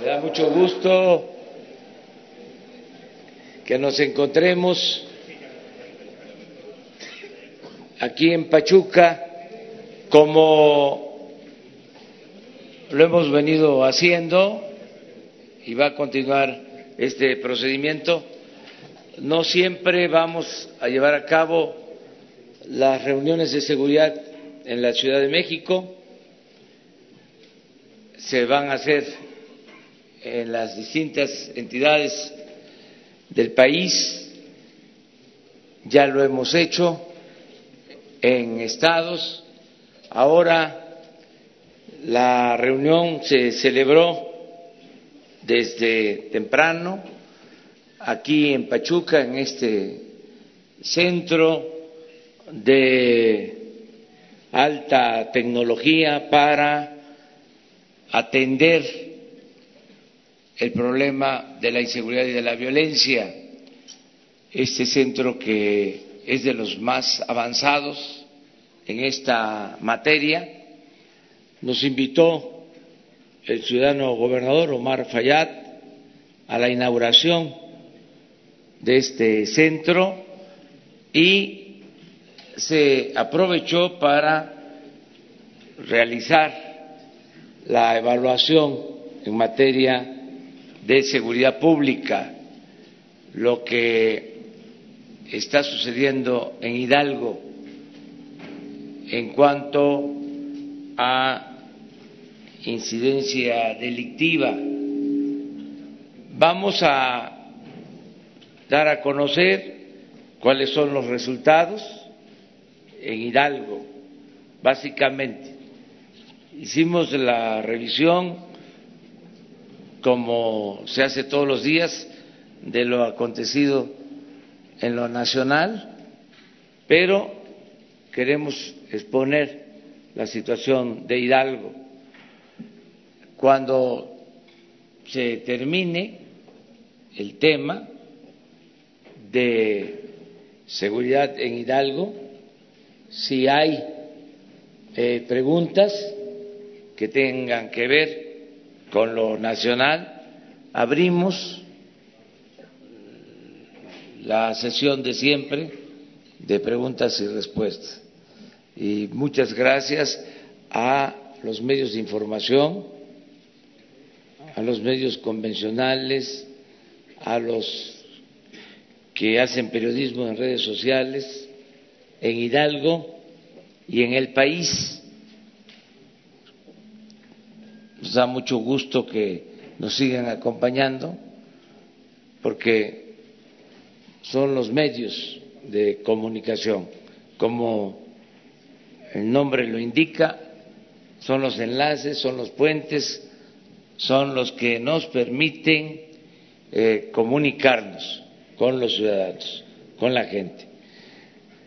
Me da mucho gusto que nos encontremos aquí en Pachuca como lo hemos venido haciendo y va a continuar este procedimiento. No siempre vamos a llevar a cabo las reuniones de seguridad en la Ciudad de México, se van a hacer en las distintas entidades del país, ya lo hemos hecho en estados, ahora la reunión se celebró desde temprano aquí en Pachuca, en este centro de alta tecnología para atender el problema de la inseguridad y de la violencia. Este centro que es de los más avanzados en esta materia nos invitó el ciudadano gobernador Omar Fayad a la inauguración de este centro y se aprovechó para realizar la evaluación en materia de seguridad pública, lo que está sucediendo en Hidalgo en cuanto a incidencia delictiva. Vamos a dar a conocer cuáles son los resultados en Hidalgo, básicamente. Hicimos la revisión como se hace todos los días, de lo acontecido en lo nacional, pero queremos exponer la situación de Hidalgo. Cuando se termine el tema de seguridad en Hidalgo, si hay eh, preguntas que tengan que ver con lo nacional, abrimos la sesión de siempre de preguntas y respuestas. Y muchas gracias a los medios de información, a los medios convencionales, a los que hacen periodismo en redes sociales, en Hidalgo y en el país nos da mucho gusto que nos sigan acompañando porque son los medios de comunicación, como el nombre lo indica, son los enlaces, son los puentes, son los que nos permiten eh, comunicarnos con los ciudadanos, con la gente.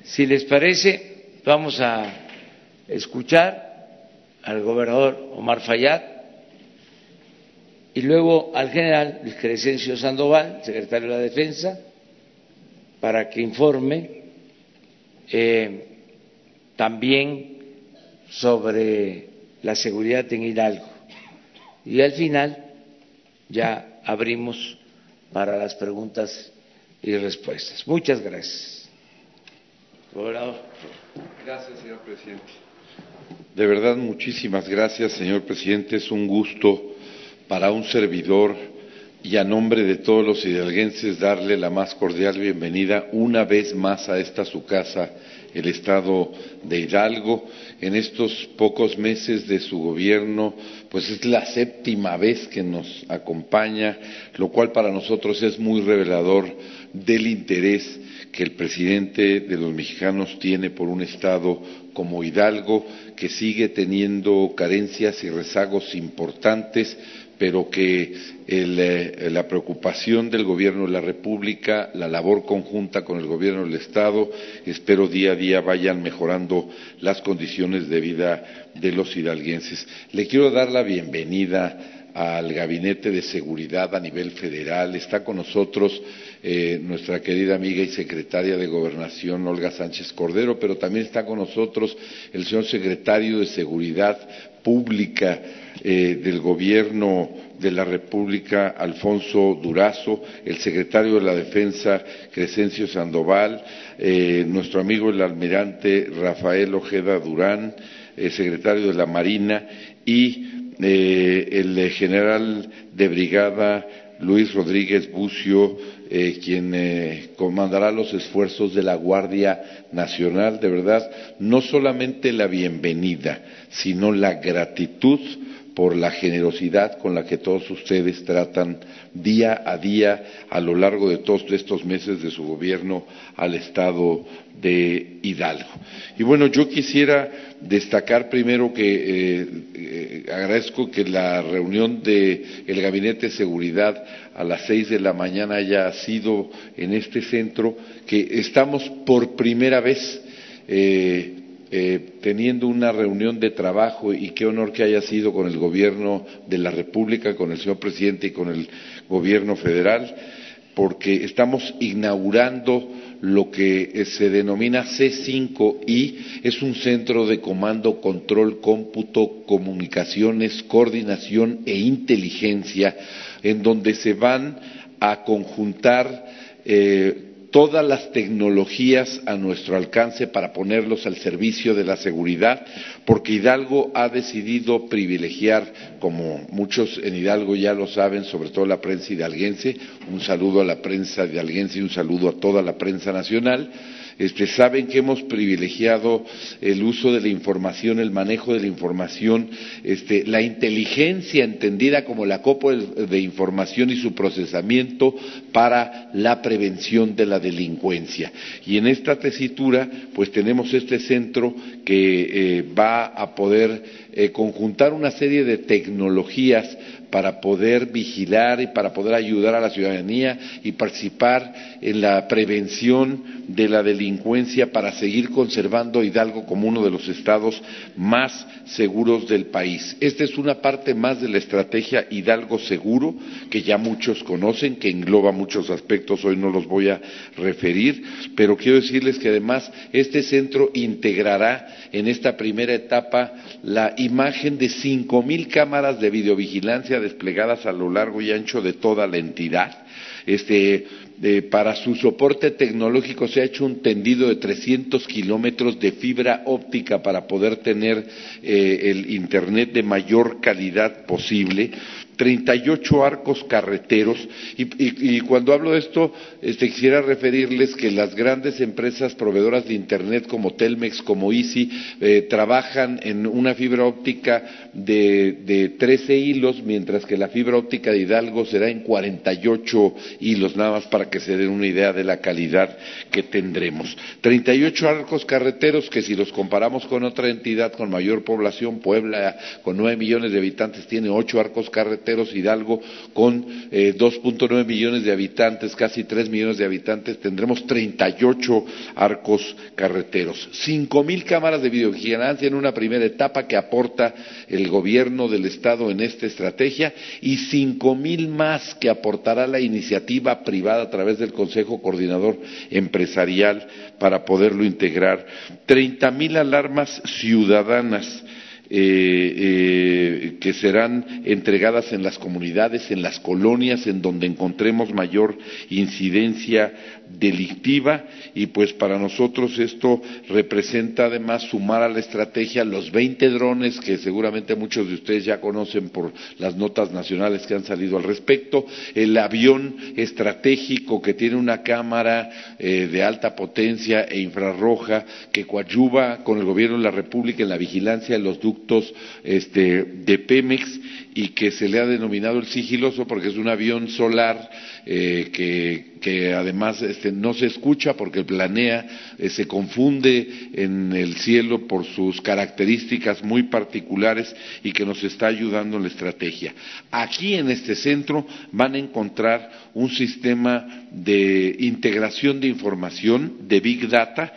Si les parece, vamos a escuchar al gobernador Omar Fayad y luego al general Luis Crescencio Sandoval, secretario de la Defensa, para que informe eh, también sobre la seguridad en Hidalgo. Y al final ya abrimos para las preguntas y respuestas. Muchas gracias. Gracias, señor presidente. De verdad, muchísimas gracias, señor presidente. Es un gusto para un servidor y a nombre de todos los hidalguenses darle la más cordial bienvenida una vez más a esta su casa, el Estado de Hidalgo. En estos pocos meses de su gobierno, pues es la séptima vez que nos acompaña, lo cual para nosotros es muy revelador del interés que el presidente de los mexicanos tiene por un Estado como Hidalgo, que sigue teniendo carencias y rezagos importantes, pero que eh, la preocupación del Gobierno de la República, la labor conjunta con el Gobierno del Estado, espero día a día vayan mejorando las condiciones de vida de los hidalguenses. Le quiero dar la bienvenida al Gabinete de Seguridad a nivel federal. Está con nosotros eh, nuestra querida amiga y secretaria de Gobernación, Olga Sánchez Cordero, pero también está con nosotros el señor secretario de Seguridad Pública, eh, del gobierno de la República, Alfonso Durazo, el secretario de la Defensa, Crescencio Sandoval, eh, nuestro amigo el almirante Rafael Ojeda Durán, el secretario de la Marina, y eh, el general de brigada Luis Rodríguez Bucio, eh, quien eh, comandará los esfuerzos de la Guardia Nacional. De verdad, no solamente la bienvenida, sino la gratitud por la generosidad con la que todos ustedes tratan día a día a lo largo de todos estos meses de su gobierno al Estado de Hidalgo. Y bueno, yo quisiera destacar primero que eh, eh, agradezco que la reunión del Gabinete de Seguridad a las seis de la mañana haya sido en este centro, que estamos por primera vez eh, teniendo una reunión de trabajo y qué honor que haya sido con el Gobierno de la República, con el señor presidente y con el Gobierno federal, porque estamos inaugurando lo que eh, se denomina C5I, es un centro de comando, control, cómputo, comunicaciones, coordinación e inteligencia, en donde se van a conjuntar eh, todas las tecnologías a nuestro alcance para ponerlos al servicio de la seguridad, porque Hidalgo ha decidido privilegiar, como muchos en Hidalgo ya lo saben, sobre todo la prensa hidalguense, un saludo a la prensa hidalguense y un saludo a toda la prensa nacional, este, saben que hemos privilegiado el uso de la información, el manejo de la información, este, la inteligencia entendida como la copa de información y su procesamiento para la prevención de la delincuencia. Y en esta tesitura, pues tenemos este centro que eh, va a poder eh, conjuntar una serie de tecnologías para poder vigilar y para poder ayudar a la ciudadanía y participar en la prevención de la delincuencia para seguir conservando Hidalgo como uno de los estados más seguros del país. Esta es una parte más de la estrategia Hidalgo Seguro, que ya muchos conocen, que engloba muchos aspectos, hoy no los voy a referir, pero quiero decirles que además este centro integrará en esta primera etapa la imagen de cinco mil cámaras de videovigilancia desplegadas a lo largo y ancho de toda la entidad. Este, para su soporte tecnológico se ha hecho un tendido de 300 kilómetros de fibra óptica para poder tener eh, el Internet de mayor calidad posible 38 arcos carreteros y, cuando hablo de esto este, quisiera referirles que las grandes empresas proveedoras de Internet como Telmex, como Easy, eh, trabajan en una fibra óptica de, de 13 hilos, mientras que la fibra óptica de Hidalgo será en 48 hilos, nada más para que se den una idea de la calidad que tendremos. 38 arcos carreteros que si los comparamos con otra entidad con mayor población, Puebla, con 9 millones de habitantes, tiene 8 arcos carreteros Hidalgo con eh, 2.9 millones de habitantes, casi 3 millones de habitantes, tendremos 38 arcos carreteros. 5.000 cámaras de videovigilancia en una primera etapa que aporta el gobierno del Estado en esta estrategia y 5.000 más que aportará la iniciativa privada a través del Consejo Coordinador Empresarial para poderlo integrar. 30.000 alarmas ciudadanas eh, eh, que serán entregadas en las comunidades, en las colonias, en donde encontremos mayor incidencia delictiva. Y pues para nosotros esto representa además sumar a la estrategia los 20 drones que seguramente muchos de ustedes ya conocen por las notas nacionales que han salido al respecto, el avión estratégico que tiene una cámara eh, de alta potencia e infrarroja que coadyuva con el gobierno de la República en la vigilancia de los ductos este, de Pemex y que se le ha denominado el sigiloso porque es un avión solar eh, que, además este, no se escucha porque planea, eh, se confunde en el cielo por sus características muy particulares y que nos está ayudando en la estrategia. Aquí en este centro van a encontrar un sistema de integración de información, de Big Data.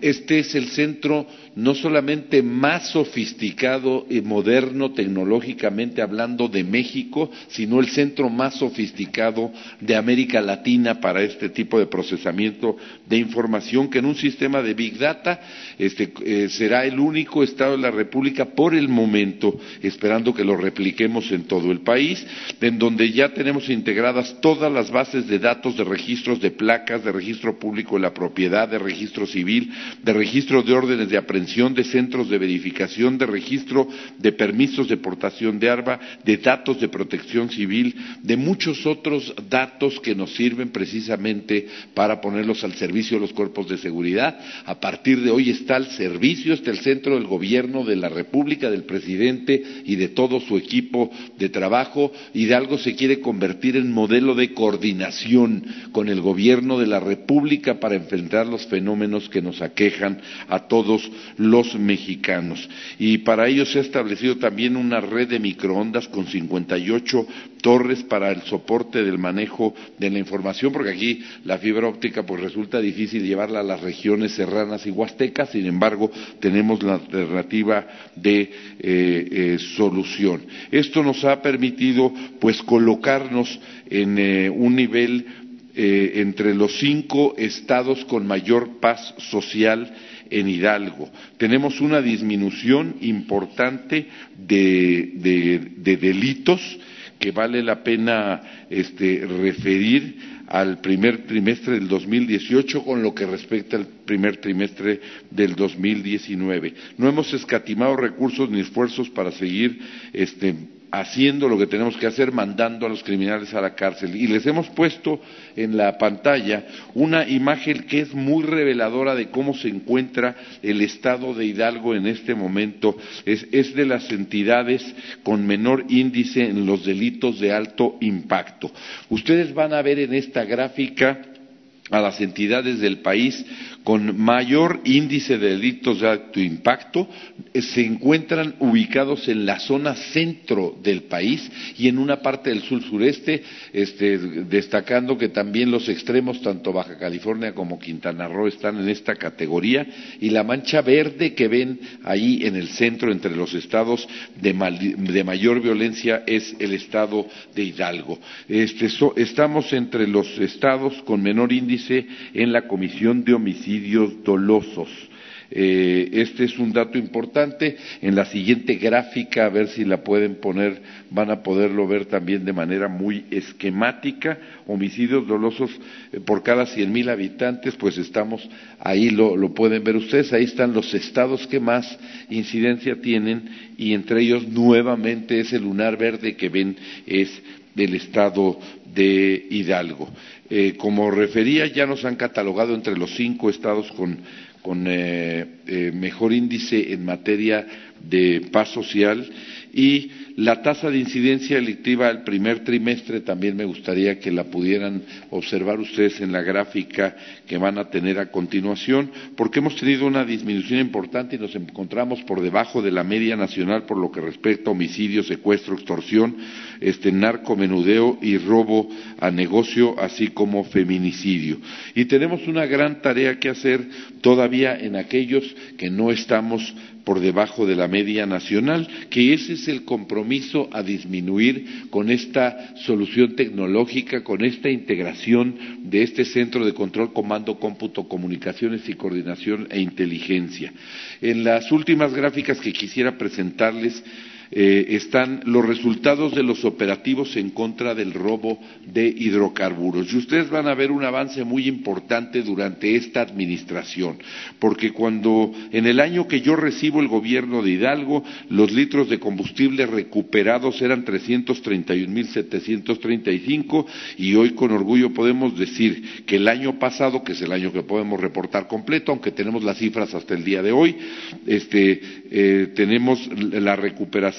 este es el centro no solamente más sofisticado y moderno tecnológicamente, hablando de México, sino el centro más sofisticado de América Latina para este tipo de procesamiento de información, que en un sistema de Big Data este, eh, será el único Estado de la República por el momento, esperando que lo repliquemos en todo el país, en donde ya tenemos integradas todas las bases de datos de registros de placas, de registro público de la propiedad, de registro civil, de registro de órdenes de aprehensión, de centros de verificación, de registro de permisos de portación de arma, de datos de protección civil, de muchos otros datos que nos sirven precisamente para ponerlos al servicio de los cuerpos de seguridad. A partir de hoy está al servicio, está el centro del gobierno de la República, del presidente y de todo su equipo de trabajo. Hidalgo se quiere convertir en modelo de coordinación con el gobierno de la República para enfrentar los fenómenos que nos aquejan a todos los mexicanos. Y para ello se ha establecido también una red de microondas con 58 torres para el soporte del manejo de la información, porque aquí la fibra óptica pues resulta difícil llevarla a las regiones serranas y huastecas, sin embargo tenemos la alternativa de eh, eh, solución. Esto nos ha permitido pues colocarnos en eh, un nivel entre los cinco estados con mayor paz social en Hidalgo. Tenemos una disminución importante de, delitos que vale la pena este, referir al primer trimestre del 2018 con lo que respecta al primer trimestre del 2019. No hemos escatimado recursos ni esfuerzos para seguir este, haciendo lo que tenemos que hacer, mandando a los criminales a la cárcel. Y les hemos puesto en la pantalla una imagen que es muy reveladora de cómo se encuentra el estado de Hidalgo en este momento. Es, de las entidades con menor índice en los delitos de alto impacto. Ustedes van a ver en esta gráfica a las entidades del país con mayor índice de delitos de alto impacto eh, se encuentran ubicados en la zona centro del país y en una parte del sur sureste, este, destacando que también los extremos, tanto Baja California como Quintana Roo, están en esta categoría y la mancha verde que ven ahí en el centro entre los estados de, mayor violencia es el estado de Hidalgo. Este, estamos entre los estados con menor índice en la Comisión de Homicidios dolosos. Eh, este es un dato importante. En la siguiente gráfica, a ver si la pueden poner, van a poderlo ver también de manera muy esquemática. Homicidios dolosos eh, por cada cien mil habitantes, pues estamos ahí, lo, lo pueden ver ustedes. Ahí están los estados que más incidencia tienen y entre ellos nuevamente ese lunar verde que ven es del estado de Hidalgo. Eh, como refería, ya nos han catalogado entre los cinco estados con, eh, eh, mejor índice en materia de paz social y la tasa de incidencia delictiva del primer trimestre también me gustaría que la pudieran observar ustedes en la gráfica que van a tener a continuación, porque hemos tenido una disminución importante y nos encontramos por debajo de la media nacional por lo que respecta a homicidio, secuestro, extorsión, este narcomenudeo y robo a negocio, así como feminicidio. Y tenemos una gran tarea que hacer todavía en aquellos que no estamos por debajo de la media nacional, que ese es el compromiso a disminuir con esta solución tecnológica, con esta integración de este centro de control, comando, cómputo, comunicaciones y coordinación e inteligencia. En las últimas gráficas que quisiera presentarles, eh, están los resultados de los operativos en contra del robo de hidrocarburos. Y ustedes van a ver un avance muy importante durante esta administración, porque cuando en el año que yo recibo el gobierno de Hidalgo, los litros de combustible recuperados eran 331.735 y hoy con orgullo podemos decir que el año pasado, que es el año que podemos reportar completo, aunque tenemos las cifras hasta el día de hoy, este, eh, tenemos la recuperación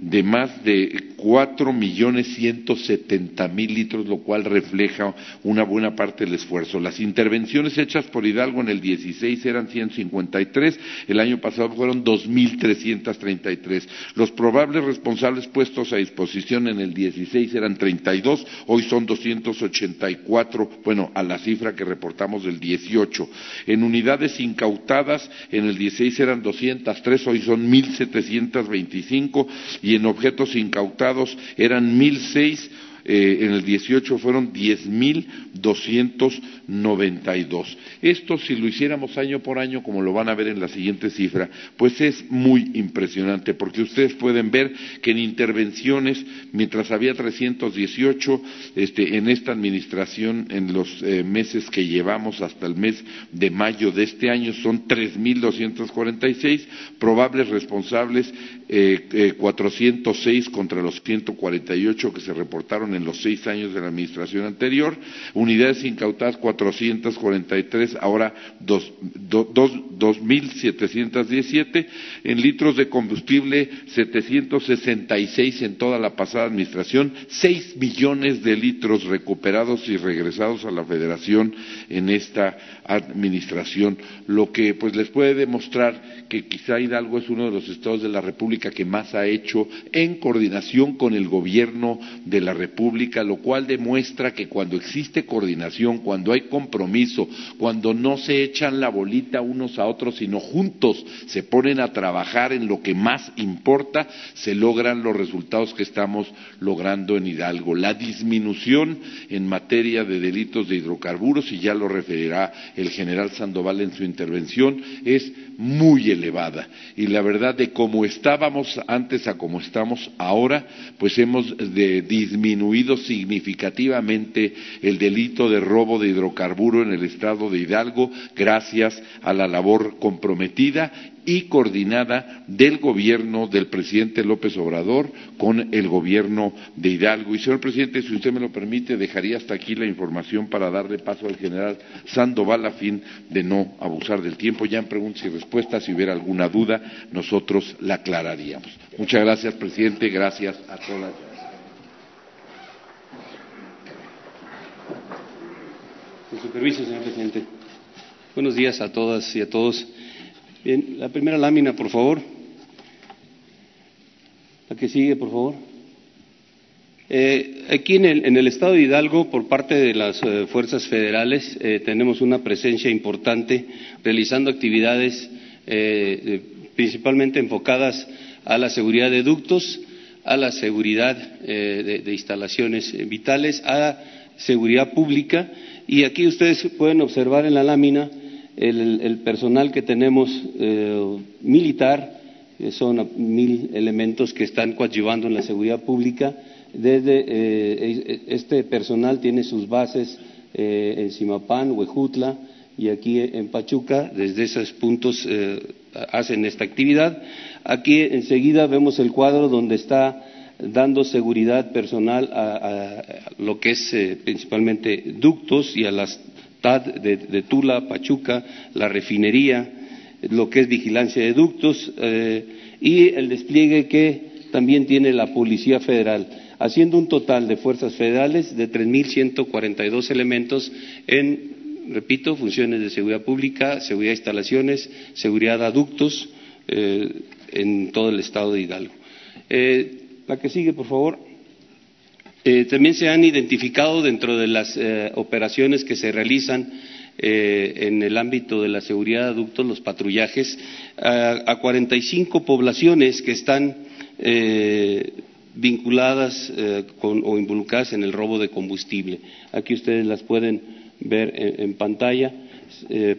de más de cuatro millones ciento setenta mil litros, lo cual refleja una buena parte del esfuerzo. Las intervenciones hechas por Hidalgo en el 16 eran 153, el año pasado fueron 2.333. Los probables responsables puestos a disposición en el 16 eran 32, hoy son 284, bueno, a la cifra que reportamos del 18. En unidades incautadas en el 16 eran 203, hoy son 1.725 cinco y en objetos incautados eran mil seis eh, en el 18 fueron 10.292. Esto, si lo hiciéramos año por año, como lo van a ver en la siguiente cifra, pues es muy impresionante, porque ustedes pueden ver que en intervenciones, mientras había 318, este, en esta administración, en los eh, meses que llevamos hasta el mes de mayo de este año, son 3.246 probables responsables, eh, 406 contra los 148 que se reportaron en los seis años de la administración anterior, unidades incautadas 443, ahora 2.717, en litros de combustible 766 en toda la pasada administración, 6 millones de litros recuperados y regresados a la Federación en esta administración, lo que pues les puede demostrar que quizá Hidalgo es uno de los estados de la República que más ha hecho en coordinación con el gobierno de la República lo cual demuestra que cuando existe coordinación, cuando hay compromiso, cuando no se echan la bolita unos a otros, sino juntos se ponen a trabajar en lo que más importa, se logran los resultados que estamos logrando en Hidalgo. La disminución en materia de delitos de hidrocarburos, y ya lo referirá el general Sandoval en su intervención, es muy elevada. Y la verdad de cómo estábamos antes a cómo estamos ahora, pues hemos disminuido significativamente el delito de robo de hidrocarburo en el estado de Hidalgo gracias a la labor comprometida y coordinada del gobierno del presidente López Obrador con el gobierno de Hidalgo. Y señor presidente, si usted me lo permite, dejaría hasta aquí la información para darle paso al general Sandoval a fin de no abusar del tiempo. Ya en preguntas y respuestas, si hubiera alguna duda, nosotros la aclararíamos. Muchas gracias, presidente. Gracias a todas. Con su permiso, señor presidente. Buenos días a todas y a todos. Bien, la primera lámina, por favor. La que sigue, por favor. Eh, aquí en el, estado de Hidalgo, por parte de las eh, fuerzas federales, eh, tenemos una presencia importante realizando actividades principalmente enfocadas a la seguridad de ductos, a la seguridad de, instalaciones vitales, a seguridad pública. Y aquí ustedes pueden observar en la lámina el, personal que tenemos eh, militar, que son mil elementos que están coadyuvando en la seguridad pública. Desde eh, este personal tiene sus bases eh, en Simapán, Huejutla y aquí en Pachuca. Desde esos puntos hacen esta actividad. Aquí enseguida vemos el cuadro donde está dando seguridad personal a lo que es principalmente ductos y a las de, Tula, Pachuca, la refinería, lo que es vigilancia de ductos eh, y el despliegue que también tiene la Policía Federal, haciendo un total de fuerzas federales de 3.142 elementos en, repito, funciones de seguridad pública, seguridad de instalaciones, seguridad de aductos eh, en todo el estado de Hidalgo. Eh, la que sigue, por favor. Eh, también se han identificado dentro de las eh, operaciones que se realizan eh, en el ámbito de la seguridad de adultos, los patrullajes, a, a 45 poblaciones que están vinculadas o involucradas en el robo de combustible. Aquí ustedes las pueden ver en, pantalla.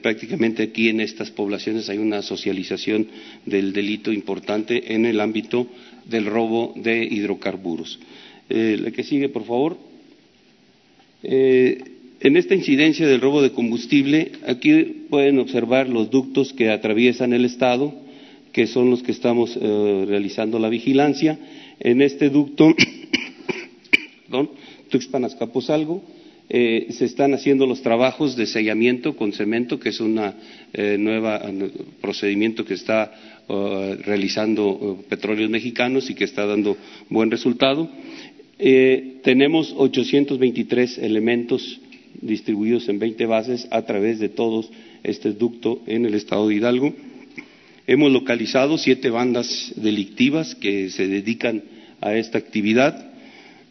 prácticamente aquí en estas poblaciones hay una socialización del delito importante en el ámbito del robo de hidrocarburos. Eh, la que sigue, por favor. Eh, en esta incidencia del robo de combustible, aquí pueden observar los ductos que atraviesan el Estado, que son los que estamos eh, realizando la vigilancia. En este ducto, perdón, Tuxpan eh, se están haciendo los trabajos de sellamiento con cemento, que es un nuevo procedimiento que está realizando petróleos mexicanos y que está dando buen resultado. Eh, tenemos 823 elementos distribuidos en 20 bases a través de todos este ducto en el estado de Hidalgo. Hemos localizado siete bandas delictivas que se dedican a esta actividad,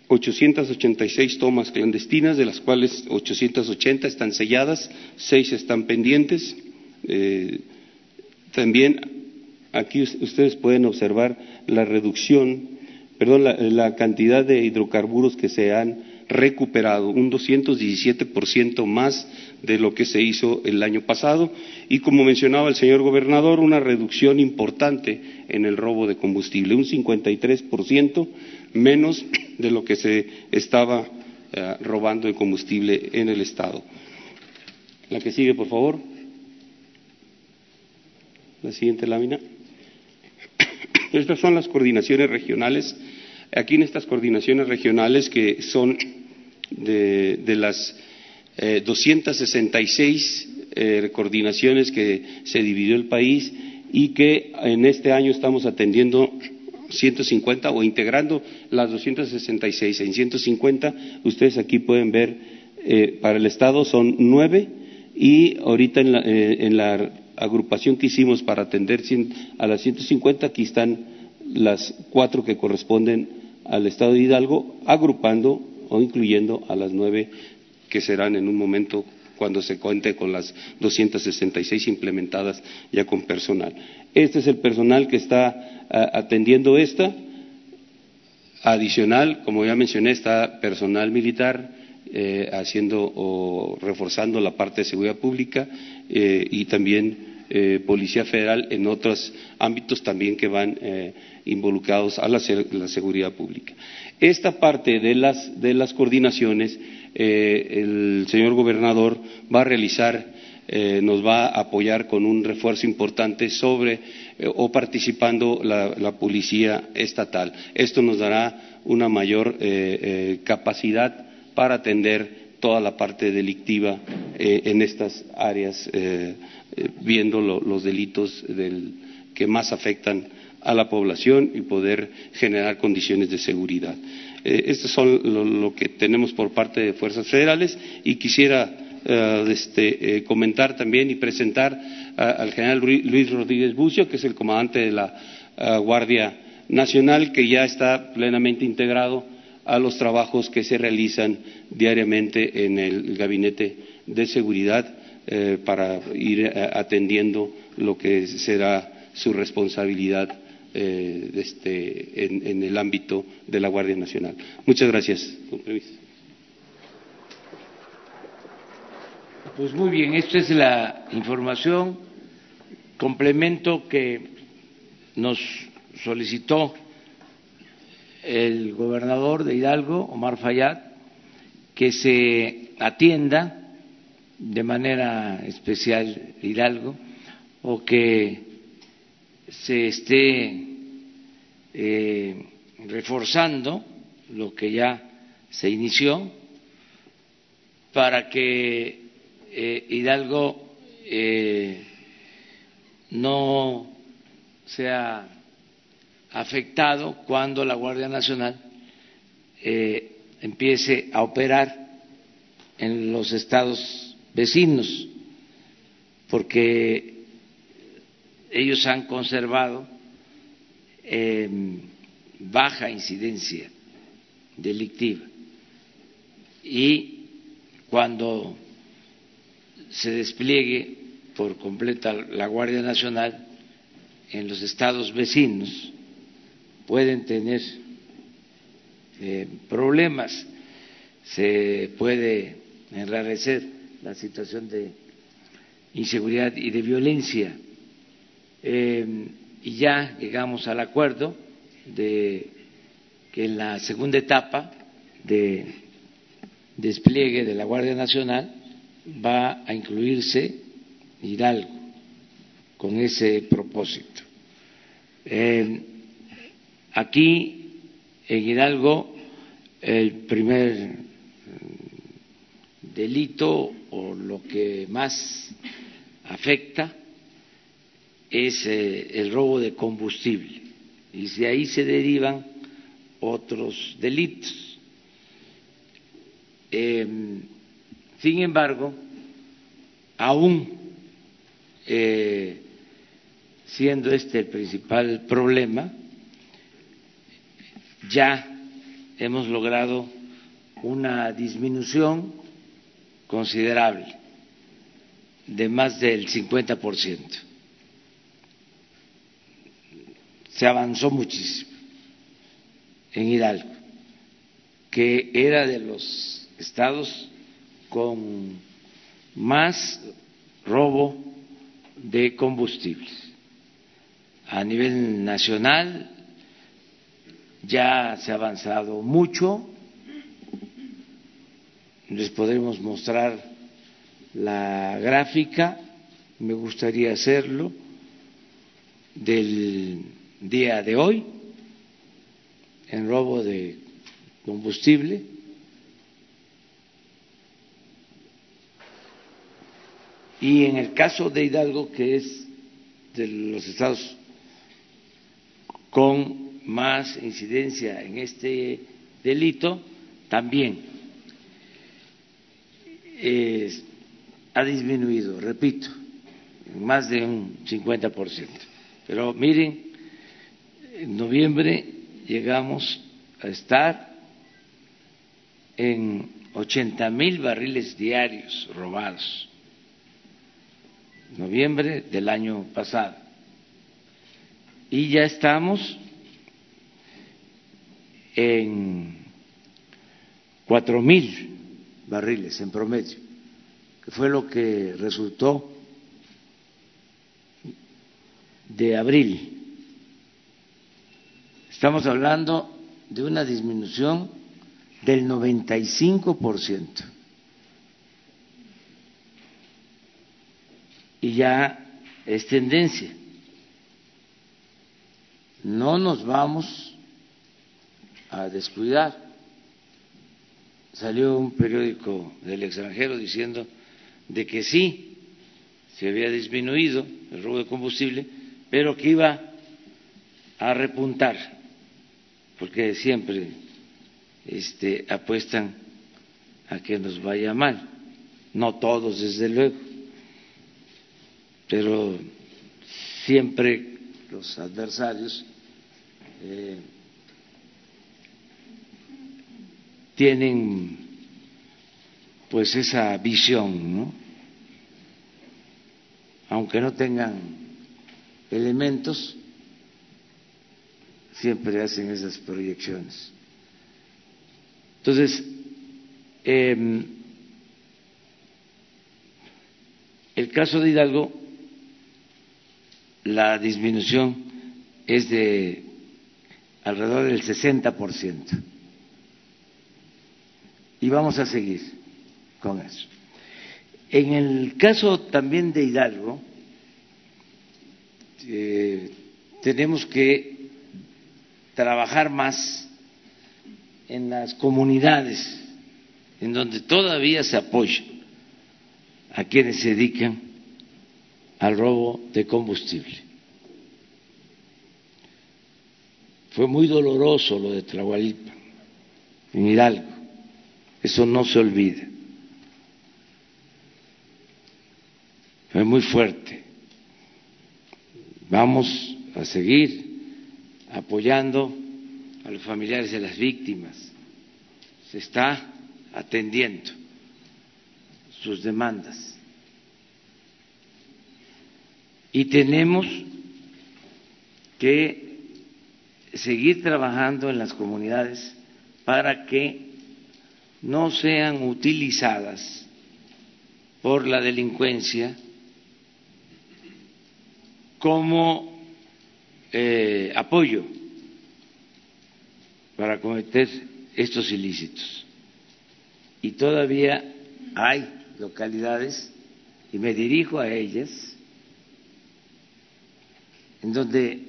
886 tomas clandestinas, de las cuales 880 están selladas, seis están pendientes. Eh, también aquí ustedes pueden observar la reducción, perdón, la, cantidad de hidrocarburos que se han recuperado, un 217% más de lo que se hizo el año pasado y, como mencionaba el señor gobernador, una reducción importante en el robo de combustible, un 53% menos de lo que se estaba eh, robando de combustible en el Estado. La que sigue, por favor. La siguiente lámina. Estas son las coordinaciones regionales. Aquí en estas coordinaciones regionales, que son de, las 266 eh, eh, coordinaciones que se dividió el país y que en este año estamos atendiendo 150 o integrando las 266 en 150. Ustedes aquí pueden ver, eh, para el Estado son nueve y ahorita en la, en la agrupación que hicimos para atender a las 150, aquí están las cuatro que corresponden al Estado de Hidalgo, agrupando o incluyendo a las nueve que serán en un momento cuando se cuente con las 266 implementadas ya con personal. Este es el personal que está atendiendo esta. Adicional, como ya mencioné, está personal militar eh, haciendo o reforzando la parte de seguridad pública eh, y también eh, Policía Federal en otros ámbitos también que van involucrados a la, seguridad pública. Esta parte de las, de las coordinaciones, el señor gobernador va a realizar, nos va a apoyar con un refuerzo importante sobre o participando la, policía estatal. Esto nos dará una mayor capacidad para atender toda la parte delictiva eh, en estas áreas, eh, eh, viendo los delitos que más afectan a la población y poder generar condiciones de seguridad. Estos son lo, que tenemos por parte de fuerzas federales y quisiera este, comentar también y presentar al general Luis Rodríguez Bucio, que es el comandante de la Guardia Nacional, que ya está plenamente integrado a los trabajos que se realizan diariamente en el gabinete de seguridad eh, para ir eh, atendiendo lo que será su responsabilidad eh, este, en, el ámbito de la Guardia Nacional. Muchas gracias. Pues muy bien, esta es la información, complemento que nos solicitó el gobernador de Hidalgo, Omar Fayad, que se atienda de manera especial Hidalgo o que se esté eh, reforzando lo que ya se inició para que eh, Hidalgo eh, no sea afectado cuando la Guardia Nacional empiece a operar en los estados vecinos, porque ellos han conservado em, baja incidencia delictiva. Y cuando se despliegue por completa la Guardia Nacional en los estados vecinos, pueden tener eh, problemas, se puede enrarecer la situación de inseguridad y de violencia. Eh, y ya llegamos al acuerdo de que en la segunda etapa de despliegue de la Guardia Nacional va a incluirse Hidalgo con ese propósito. Eh, Aquí, en Hidalgo, el primer delito lo que más afecta es eh, el robo de combustible y de ahí se derivan otros delitos. Em, sin embargo, aún eh, siendo este el principal problema, ya hemos logrado una disminución considerable de más del 50%. se avanzó muchísimo en Hidalgo, que era de los estados con más robo de combustibles. A nivel nacional ya se ha avanzado mucho, les podremos mostrar la gráfica, me gustaría hacerlo, del día de hoy en robo de combustible. Y en el caso de Hidalgo, que es de los estados con más incidencia en este delito, también ha disminuido, repito, más de un 50%. Pero miren, en noviembre llegamos a estar en 80 mil barriles diarios robados, noviembre del año pasado. Y ya estamos en cuatro mil barriles en promedio, que fue lo que resultó de abril. Estamos hablando de una disminución del 95%. Y ya es tendencia. No nos vamos a descuidar. Salió un periódico del extranjero diciendo de que sí, se había disminuido el robo de combustible, pero que iba a repuntar, porque siempre este, apuestan a que nos vaya mal, no todos desde luego, pero siempre los adversarios eh, tienen pues esa visión, ¿no? aunque no tengan elementos, siempre hacen esas proyecciones. Entonces, eh, el caso de Hidalgo, la disminución es de alrededor del 60%. Y vamos a seguir con eso. En el caso también de Hidalgo, eh, tenemos que trabajar más en las comunidades en donde todavía se apoya a quienes se dedican al robo de combustible. Fue muy doloroso lo de Tlahualipa, en Hidalgo. Eso no se olvida. Fue muy fuerte. Vamos a seguir apoyando a los familiares de las víctimas. Se está atendiendo sus demandas. Y tenemos que seguir trabajando en las comunidades para que no sean utilizadas por la delincuencia como eh, apoyo para cometer estos ilícitos. Y todavía hay localidades, y me dirijo a ellas, en donde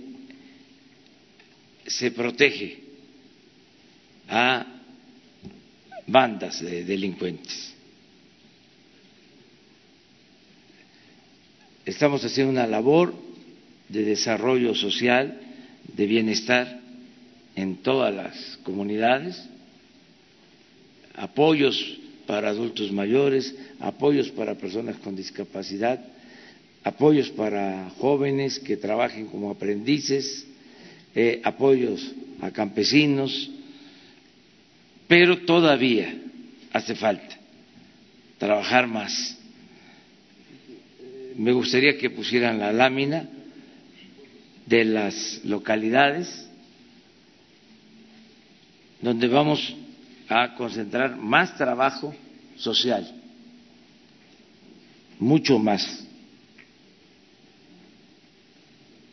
se protege a bandas de delincuentes. Estamos haciendo una labor de desarrollo social, de bienestar en todas las comunidades, apoyos para adultos mayores, apoyos para personas con discapacidad, apoyos para jóvenes que trabajen como aprendices, eh, apoyos a campesinos, pero todavía hace falta trabajar más. Me gustaría que pusieran la lámina de las localidades donde vamos a concentrar más trabajo social, mucho más.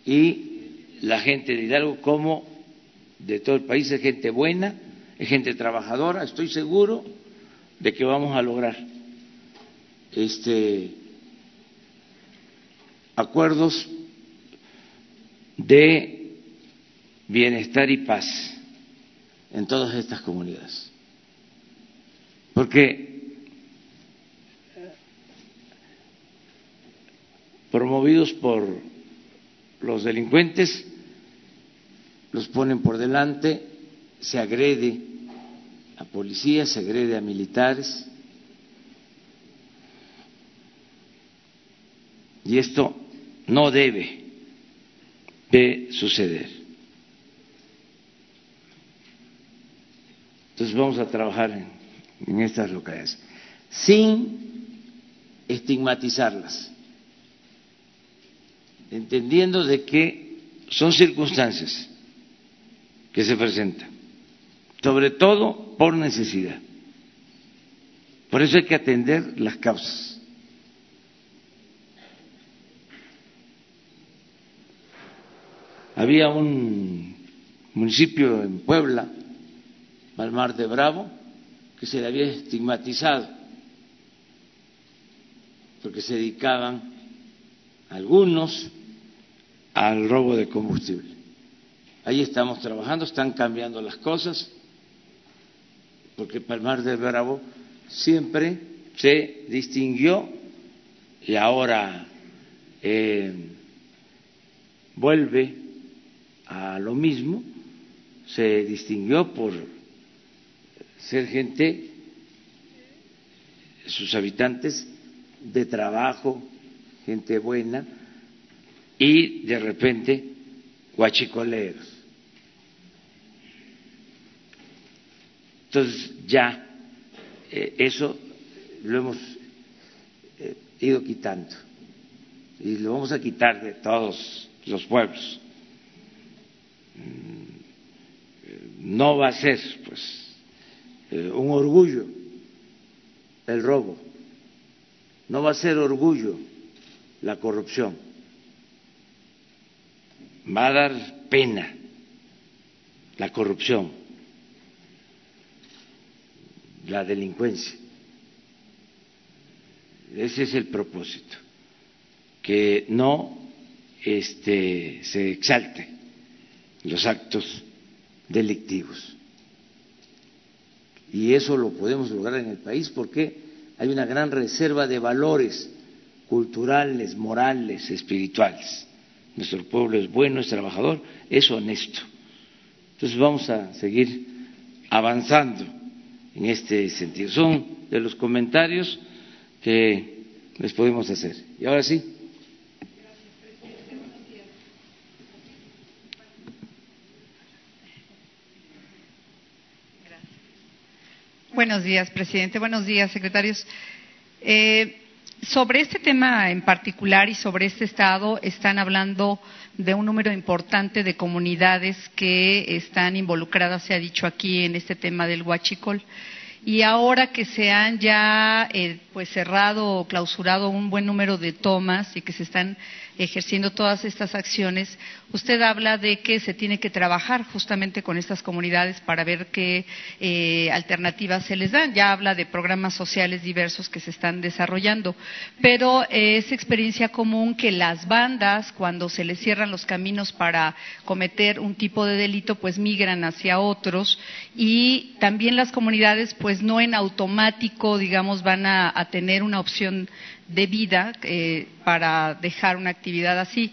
Y la gente de Hidalgo, como de todo el país, es gente buena, es gente trabajadora, estoy seguro de que vamos a lograr este acuerdos de bienestar y paz en todas estas comunidades. Porque promovidos por los delincuentes, los ponen por delante, se agrede a policías, se agrede a militares. Y esto no debe de suceder. Entonces vamos a trabajar en, en estas localidades sin estigmatizarlas, entendiendo de que son circunstancias que se presentan, sobre todo por necesidad. Por eso hay que atender las causas. Había un municipio en Puebla, Palmar de Bravo, que se le había estigmatizado, porque se dedicaban algunos al robo de combustible. Ahí estamos trabajando, están cambiando las cosas, porque Palmar de Bravo siempre se distinguió y ahora eh, vuelve a lo mismo, se distinguió por ser gente, sus habitantes de trabajo, gente buena, y de repente guachicoleros. Entonces ya eh, eso lo hemos eh, ido quitando. Y lo vamos a quitar de todos los pueblos. Mm, no va a ser pues eh, un orgullo el robo, no va a ser orgullo la corrupción, va a dar pena la corrupción, la delincuencia. Ese es el propósito, que no este, se exalte los actos delictivos. Y eso lo podemos lograr en el país porque hay una gran reserva de valores culturales, morales, espirituales. Nuestro pueblo es bueno, es trabajador, es honesto. Entonces vamos a seguir avanzando en este sentido. Son de los comentarios que les podemos hacer. Y ahora sí. Buenos días, presidente. Buenos días, secretarios. Eh, sobre este tema en particular y sobre este estado están hablando de un número importante de comunidades que están involucradas, se ha dicho aquí, en este tema del huachicol. Y ahora que se han ya eh, pues cerrado o clausurado un buen número de tomas y que se están ejerciendo todas estas acciones, usted habla de que se tiene que trabajar justamente con estas comunidades para ver qué eh, alternativas se les dan. Ya habla de programas sociales diversos que se están desarrollando, pero eh, es experiencia común que las bandas, cuando se les cierran los caminos para cometer un tipo de delito, pues migran hacia otros y también las comunidades, pues no en automático, digamos, van a, a tener una opción de vida eh, para dejar una actividad así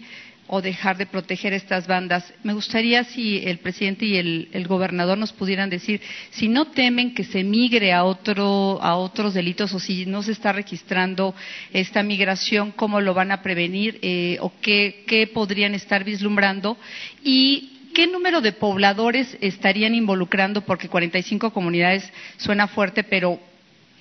o dejar de proteger estas bandas. Me gustaría si el presidente y el, gobernador nos pudieran decir si no temen que se migre a, otro, a otros delitos o si no se está registrando esta migración, cómo lo van a prevenir eh, o qué, qué podrían estar vislumbrando y ¿Qué número de pobladores estarían involucrando? Porque 45 comunidades suena fuerte, pero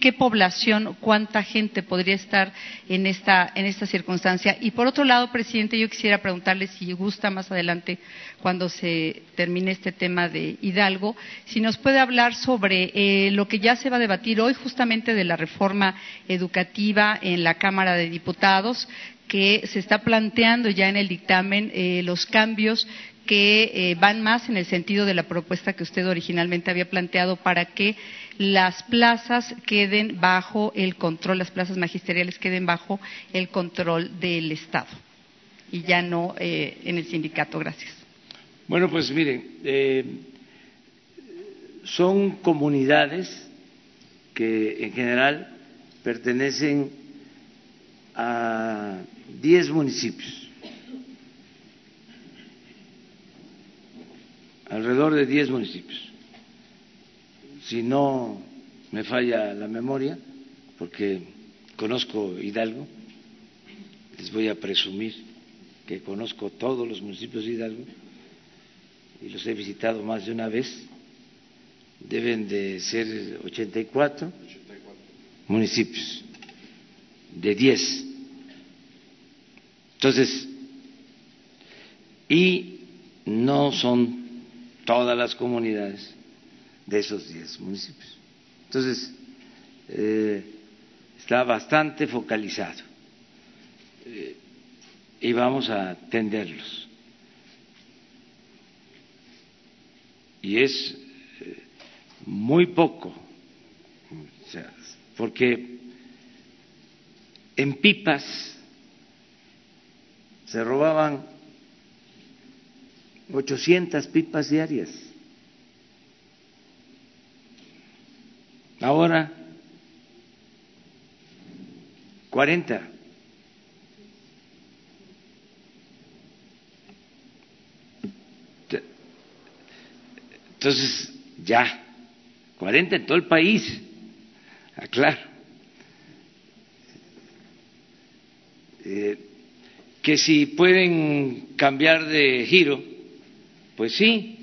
qué población, cuánta gente podría estar en esta, en esta circunstancia. Y por otro lado, presidente, yo quisiera preguntarle si gusta más adelante, cuando se termine este tema de Hidalgo, si nos puede hablar sobre eh, lo que ya se va a debatir hoy, justamente de la reforma educativa en la Cámara de Diputados, que se está planteando ya en el dictamen eh, los cambios que eh, van más en el sentido de la propuesta que usted originalmente había planteado para que las plazas queden bajo el control, las plazas magisteriales queden bajo el control del Estado y ya no eh, en el sindicato. Gracias. Bueno, pues miren, eh, son comunidades que en general pertenecen a 10 municipios alrededor de 10 municipios. Si no me falla la memoria, porque conozco Hidalgo, les voy a presumir que conozco todos los municipios de Hidalgo y los he visitado más de una vez. Deben de ser 84, municipios de 10. Entonces, y no son todas las comunidades de esos 10 municipios. Entonces, eh, está bastante focalizado eh, y vamos a atenderlos. Y es eh, muy poco, porque en pipas se robaban 800 pipas diarias. Ahora, 40. Entonces, ya, 40 en todo el país, aclaro. Eh, que si pueden cambiar de giro, pues sí,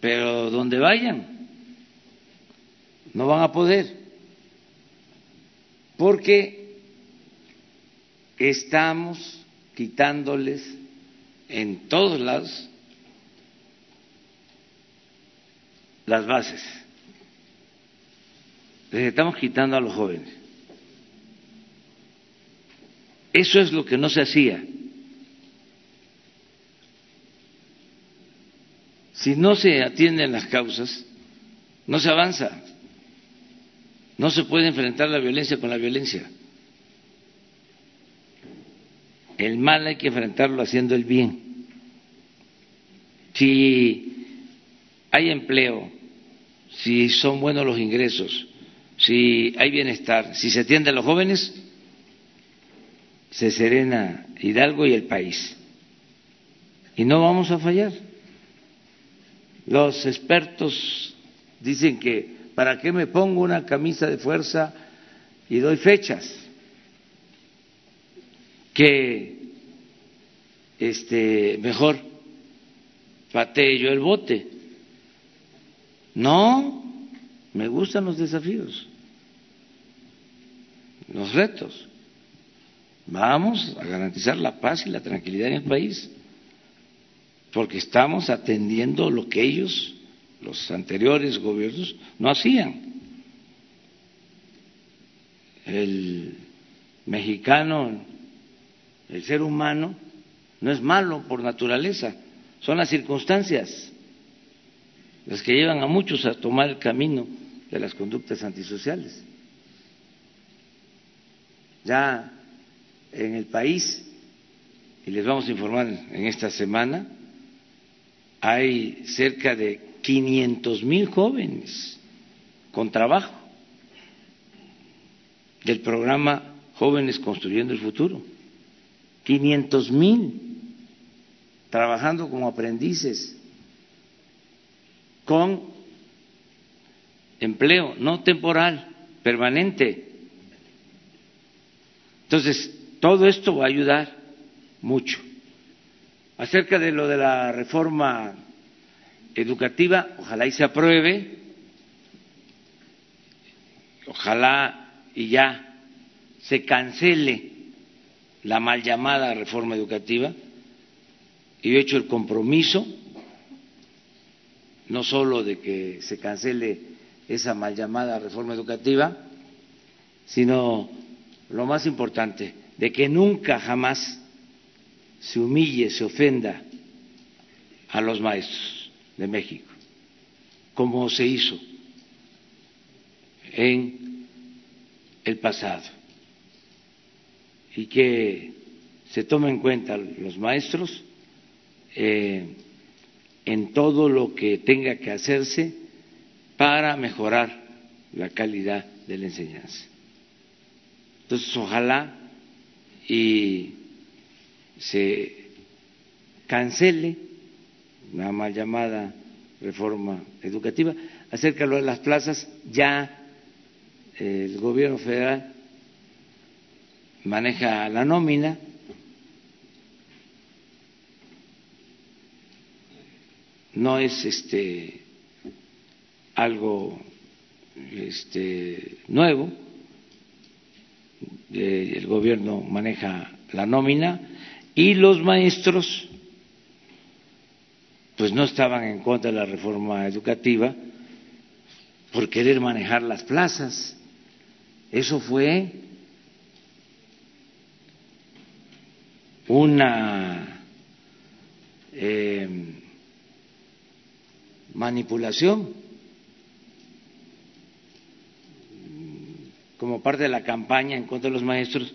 pero donde vayan no van a poder, porque estamos quitándoles en todos lados las bases. Les estamos quitando a los jóvenes. Eso es lo que no se hacía. Si no se atienden las causas, no se avanza. No se puede enfrentar la violencia con la violencia. El mal hay que enfrentarlo haciendo el bien. Si hay empleo, si son buenos los ingresos, si hay bienestar, si se atiende a los jóvenes, se serena Hidalgo y el país. Y no vamos a fallar. Los expertos dicen que ¿para qué me pongo una camisa de fuerza y doy fechas? Que este mejor patee yo el bote. No, me gustan los desafíos, los retos. Vamos a garantizar la paz y la tranquilidad en el país porque estamos atendiendo lo que ellos, los anteriores gobiernos, no hacían. El mexicano, el ser humano, no es malo por naturaleza, son las circunstancias las que llevan a muchos a tomar el camino de las conductas antisociales. Ya en el país, y les vamos a informar en esta semana, hay cerca de 500 mil jóvenes con trabajo del programa Jóvenes Construyendo el Futuro. 500 mil trabajando como aprendices con empleo no temporal, permanente. Entonces, todo esto va a ayudar mucho acerca de lo de la reforma educativa, ojalá y se apruebe ojalá y ya se cancele la mal llamada reforma educativa. Y yo he hecho el compromiso no solo de que se cancele esa mal llamada reforma educativa, sino lo más importante, de que nunca jamás se humille, se ofenda a los maestros de México, como se hizo en el pasado, y que se tomen en cuenta los maestros eh, en todo lo que tenga que hacerse para mejorar la calidad de la enseñanza. Entonces, ojalá y se cancele la mal llamada reforma educativa. Acerca de las plazas, ya el gobierno federal maneja la nómina. No es este algo este, nuevo. El gobierno maneja la nómina y los maestros pues no estaban en contra de la reforma educativa por querer manejar las plazas. Eso fue una eh, manipulación como parte de la campaña en contra de los maestros,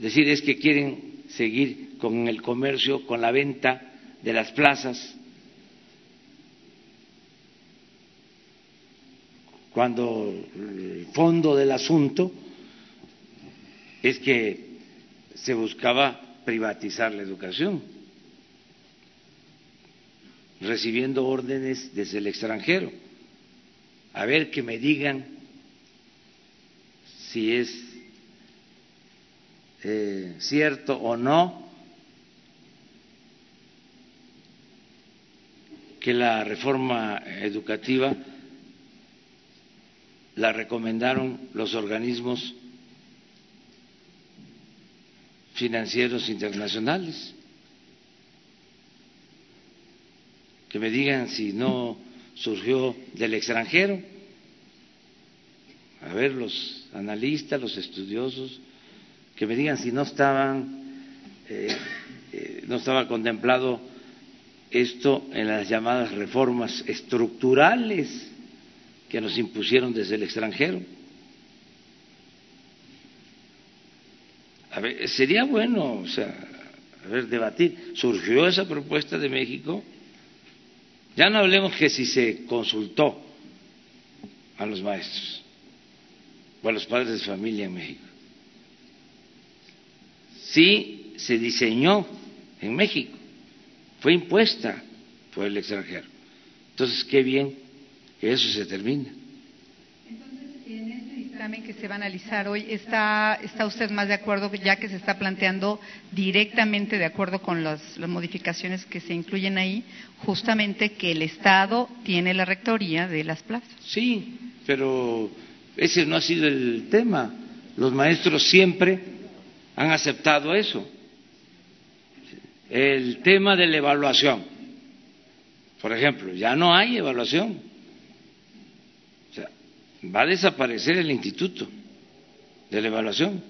decir es que quieren seguir con el comercio, con la venta de las plazas, cuando el fondo del asunto es que se buscaba privatizar la educación, recibiendo órdenes desde el extranjero. A ver que me digan si es eh, cierto o no que la reforma educativa la recomendaron los organismos financieros internacionales. Que me digan si no surgió del extranjero. A ver, los analistas, los estudiosos, que me digan si no estaban, eh, eh, no estaba contemplado esto en las llamadas reformas estructurales que nos impusieron desde el extranjero. A ver, sería bueno, o sea, a ver, debatir. Surgió esa propuesta de México. Ya no hablemos que si se consultó a los maestros o a los padres de familia en México. Sí se diseñó en México fue impuesta por el extranjero. Entonces, qué bien eso se termine. Entonces, en este dictamen que se va a analizar hoy, ¿está, está usted más de acuerdo, ya que se está planteando directamente de acuerdo con las, las modificaciones que se incluyen ahí, justamente que el Estado tiene la rectoría de las plazas? Sí, pero ese no ha sido el tema. Los maestros siempre han aceptado eso el tema de la evaluación. Por ejemplo, ya no hay evaluación. Va a desaparecer el instituto de la evaluación,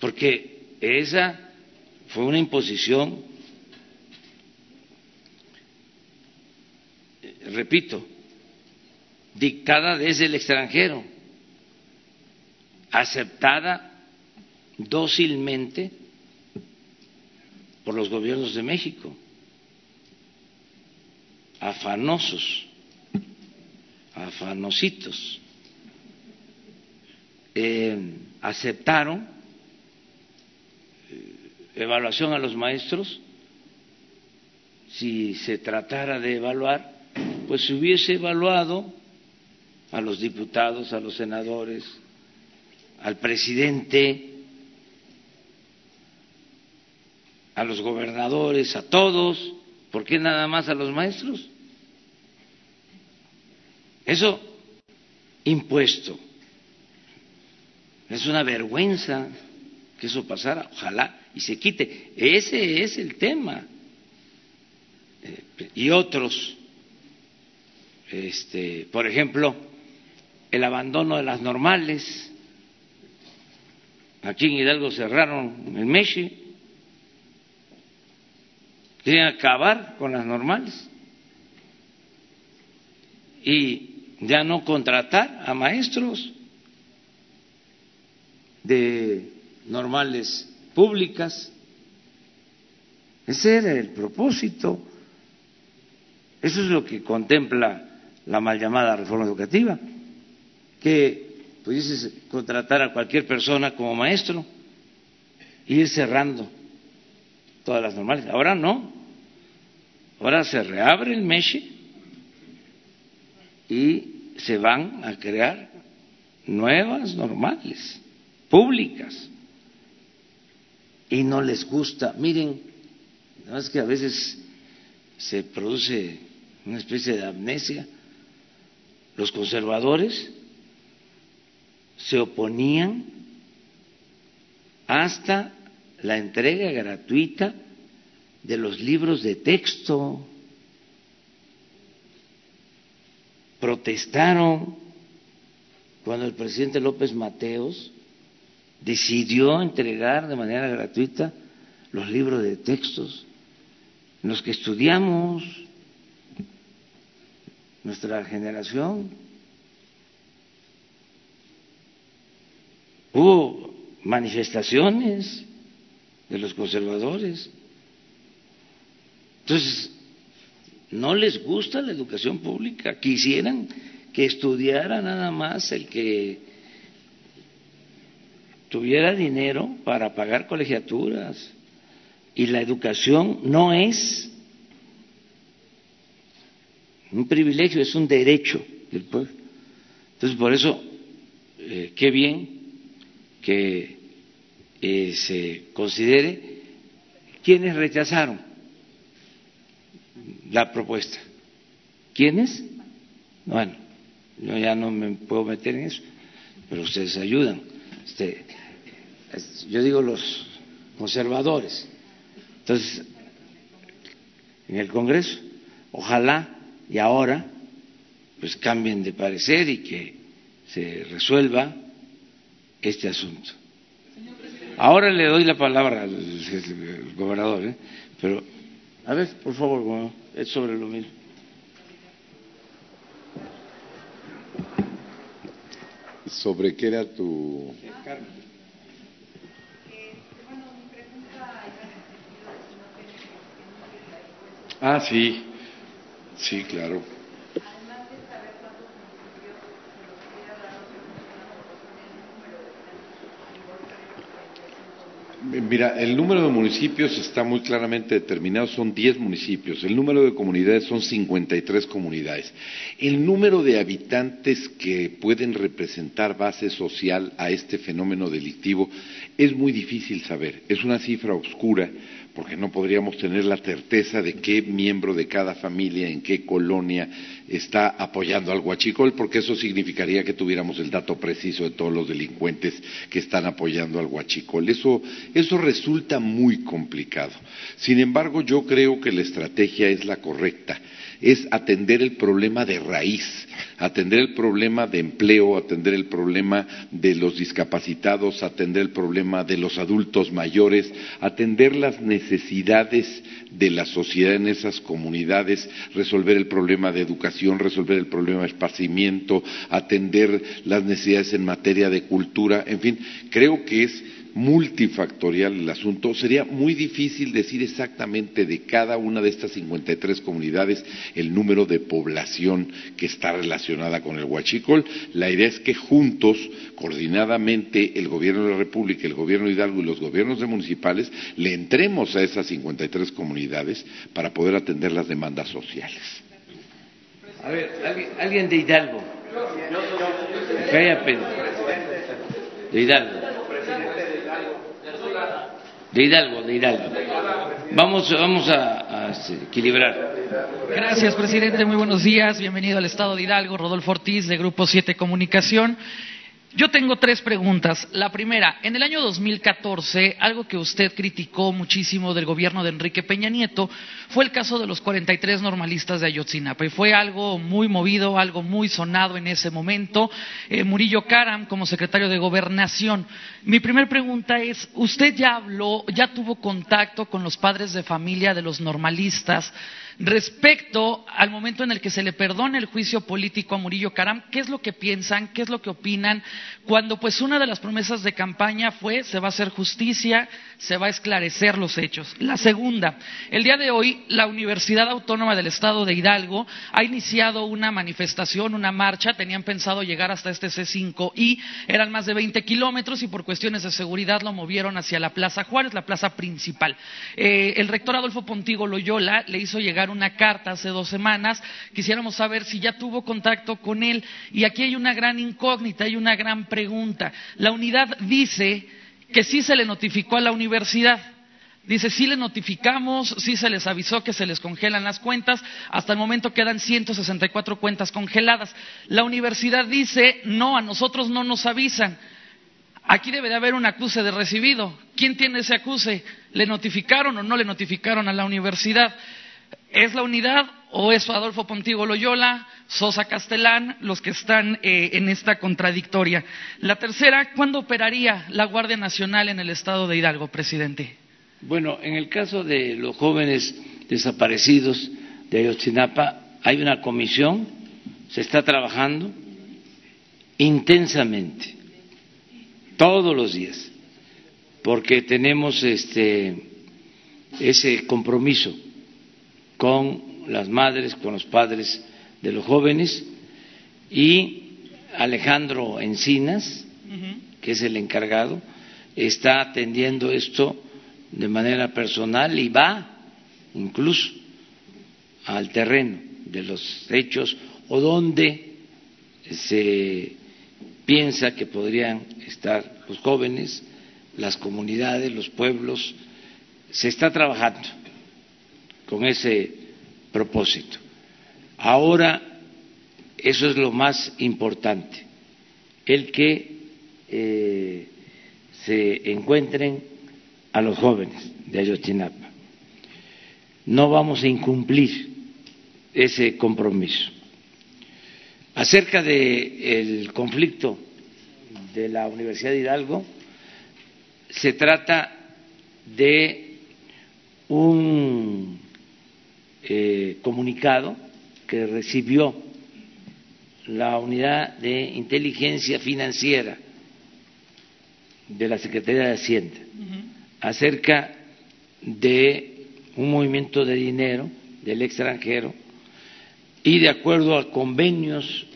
porque esa fue una imposición, repito, dictada desde el extranjero, aceptada dócilmente por los gobiernos de México, afanosos, afanositos, eh, aceptaron eh, evaluación a los maestros, si se tratara de evaluar, pues se hubiese evaluado a los diputados, a los senadores, al presidente, a los gobernadores, a todos, ¿por qué nada más a los maestros? Eso impuesto Es una vergüenza que eso pasara, ojalá y se quite. Ese es el tema. Eh, y otros, este, por ejemplo, el abandono de las normales. Aquí en Hidalgo cerraron el Meshi. Quieren acabar con las normales. Y ya no contratar a maestros de normales públicas. Ese era el propósito. Eso es lo que contempla la mal llamada reforma educativa, que pudieses contratar a cualquier persona como maestro y ir cerrando todas las normales. Ahora no. Ahora se reabre el MESHE y se van a crear nuevas normales, públicas. Y no les gusta. Miren, es que a veces se produce una especie de amnesia. Los conservadores se oponían hasta la entrega gratuita de los libros de texto. Protestaron cuando el presidente López Mateos decidió entregar de manera gratuita los libros de textos en los que estudiamos nuestra generación. Hubo manifestaciones de los conservadores. Entonces, no les gusta la educación pública, quisieran que estudiara nada más el que tuviera dinero para pagar colegiaturas. Y la educación no es un privilegio, es un derecho del pueblo. Entonces, por eso, eh, qué bien que eh, se considere quienes rechazaron la propuesta. ¿Quiénes? Bueno, yo ya no me puedo meter en eso, pero ustedes ayudan. Este, yo digo los conservadores. Entonces, en el Congreso, ojalá y ahora pues cambien de parecer y que se resuelva este asunto. Ahora le doy la palabra al gobernador, ¿eh? pero a ver, por favor, es sobre lo mismo. ¿Sobre qué era tu...? Ah, sí, sí, claro. Mira, el número de municipios está muy claramente determinado, son 10 municipios. El número de comunidades son 53 comunidades. El número de habitantes que pueden representar base social a este fenómeno delictivo es muy difícil saber. Es una cifra oscura porque no podríamos tener la certeza de qué miembro de cada familia, en qué colonia está apoyando al huachicol, porque eso significaría que tuviéramos el dato preciso de todos los delincuentes que están apoyando al huachicol. Eso, eso resulta muy complicado. Sin embargo, yo creo que la estrategia es la correcta es atender el problema de raíz, atender el problema de empleo, atender el problema de los discapacitados, atender el problema de los adultos mayores, atender las necesidades de la sociedad en esas comunidades, resolver el problema de educación, resolver el problema de esparcimiento, atender las necesidades en materia de cultura, en fin, creo que es multifactorial el asunto, sería muy difícil decir exactamente de cada una de estas 53 comunidades el número de población que está relacionada con el huachicol. La idea es que juntos, coordinadamente, el Gobierno de la República, el Gobierno de Hidalgo y los gobiernos municipales le entremos a esas 53 comunidades para poder atender las demandas sociales. A ver, alguien, de Hidalgo. De Hidalgo. De Hidalgo, de Hidalgo. Vamos, vamos a, este, equilibrar. Gracias, presidente. Muy buenos días. Bienvenido al Estado de Hidalgo. Rodolfo Ortiz, de Grupo 7 Comunicación. Yo tengo tres preguntas. La primera, en el año 2014, algo que usted criticó muchísimo del gobierno de Enrique Peña Nieto fue el caso de los 43 normalistas de Ayotzinapa. Y fue algo muy movido, algo muy sonado en ese momento. Eh, Murillo Karam, como secretario de Gobernación. Mi primera pregunta es, ¿usted ya habló, ya tuvo contacto con los padres de familia de los normalistas? Respecto al momento en el que se le perdona el juicio político a Murillo Caram, ¿qué es lo que piensan? ¿Qué es lo que opinan? Cuando pues una de las promesas de campaña fue se va a hacer justicia, se va a esclarecer los hechos. La segunda, el día de hoy la Universidad Autónoma del Estado de Hidalgo ha iniciado una manifestación, una marcha, tenían pensado llegar hasta este C5 y eran más de 20 kilómetros y por cuestiones de seguridad lo movieron hacia la Plaza Juárez, la plaza principal. Eh, el rector Adolfo Pontigo Loyola le hizo llegar una carta hace dos semanas. Quisiéramos saber si ya tuvo contacto con él. Y aquí hay una gran incógnita, hay una gran pregunta. La unidad dice que sí se le notificó a la universidad. Dice, sí le notificamos, sí se les avisó que se les congelan las cuentas, hasta el momento quedan 164 cuentas congeladas. La universidad dice, no, a nosotros no nos avisan. Aquí debe de haber un acuse de recibido. ¿Quién tiene ese acuse? ¿Le notificaron o no le notificaron a la universidad? ¿Es la unidad o es Adolfo Pontigo Loyola, Sosa Castellán, los que están eh, en esta contradictoria? La tercera, ¿cuándo operaría la Guardia Nacional en el estado de Hidalgo, presidente? Bueno, en el caso de los jóvenes desaparecidos de Ayotzinapa, hay una comisión, se está trabajando intensamente, todos los días, porque tenemos este, ese compromiso con las madres, con los padres de los jóvenes y Alejandro Encinas, que es el encargado, está atendiendo esto de manera personal y va incluso al terreno de los hechos o donde se piensa que podrían estar los jóvenes, las comunidades, los pueblos. Se está trabajando con ese propósito. Ahora, eso es lo más importante, el que eh, se encuentren a los jóvenes de Ayotzinapa. No vamos a incumplir ese compromiso. Acerca del conflicto de la Universidad de Hidalgo, se trata de un eh, comunicado que recibió la unidad de inteligencia financiera de la Secretaría de Hacienda acerca de un movimiento de dinero del extranjero y de acuerdo a convenios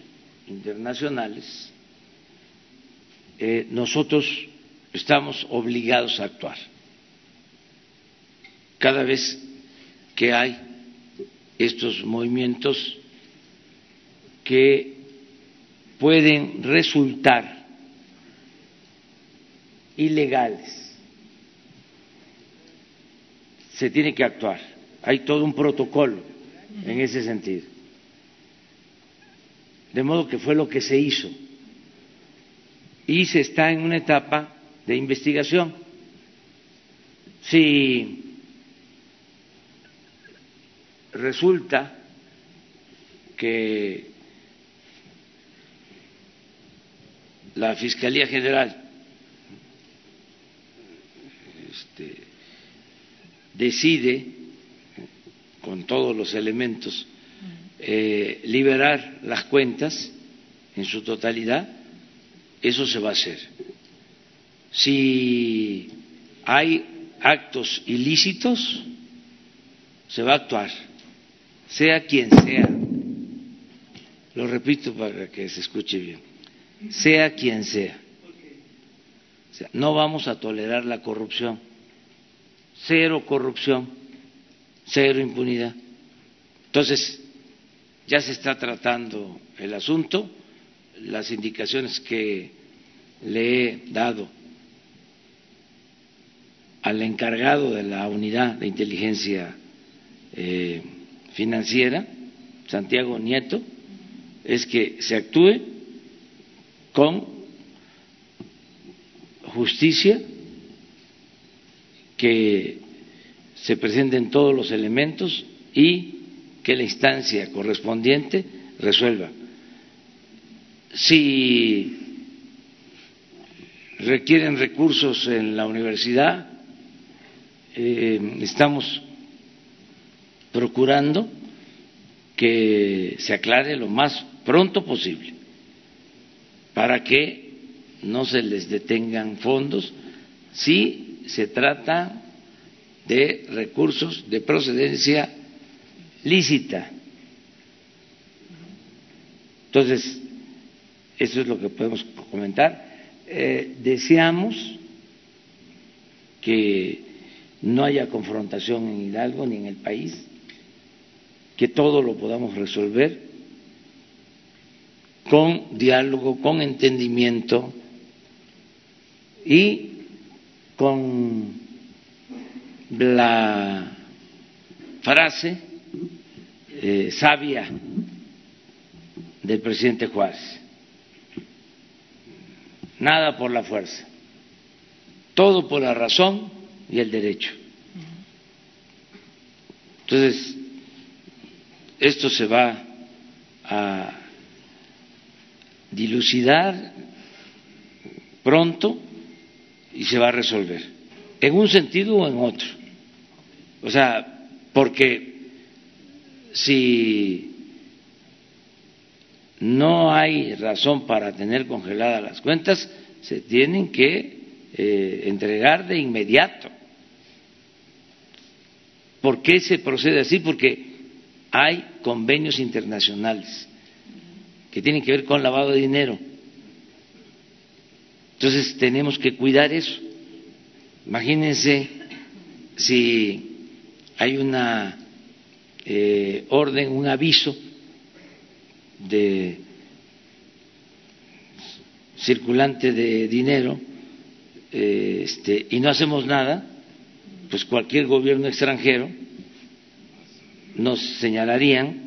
internacionales, eh, nosotros estamos obligados a actuar. Cada vez que hay estos movimientos que pueden resultar ilegales. Se tiene que actuar. Hay todo un protocolo en ese sentido. De modo que fue lo que se hizo. Y se está en una etapa de investigación. Si resulta que la Fiscalía General este, decide, con todos los elementos, eh, liberar las cuentas en su totalidad, eso se va a hacer. Si hay actos ilícitos, se va a actuar sea quien sea, lo repito para que se escuche bien, sea quien sea, no vamos a tolerar la corrupción, cero corrupción, cero impunidad. Entonces, ya se está tratando el asunto, las indicaciones que le he dado al encargado de la unidad de inteligencia eh, financiera, Santiago Nieto, es que se actúe con justicia, que se presenten todos los elementos y que la instancia correspondiente resuelva. Si requieren recursos en la universidad, eh, estamos procurando que se aclare lo más pronto posible para que no se les detengan fondos si se trata de recursos de procedencia lícita. Entonces, eso es lo que podemos comentar. Eh, deseamos que no haya confrontación en Hidalgo ni en el país, que todo lo podamos resolver con diálogo, con entendimiento y con la frase eh, sabia del presidente Juárez. Nada por la fuerza, todo por la razón y el derecho. Entonces, esto se va a dilucidar pronto y se va a resolver, en un sentido o en otro. O sea, porque si no hay razón para tener congeladas las cuentas, se tienen que eh, entregar de inmediato. ¿Por qué se procede así? Porque hay convenios internacionales que tienen que ver con lavado de dinero. Entonces tenemos que cuidar eso. Imagínense si hay una eh, orden, un aviso de circulante de dinero eh, este, y no hacemos nada, pues cualquier gobierno extranjero nos señalarían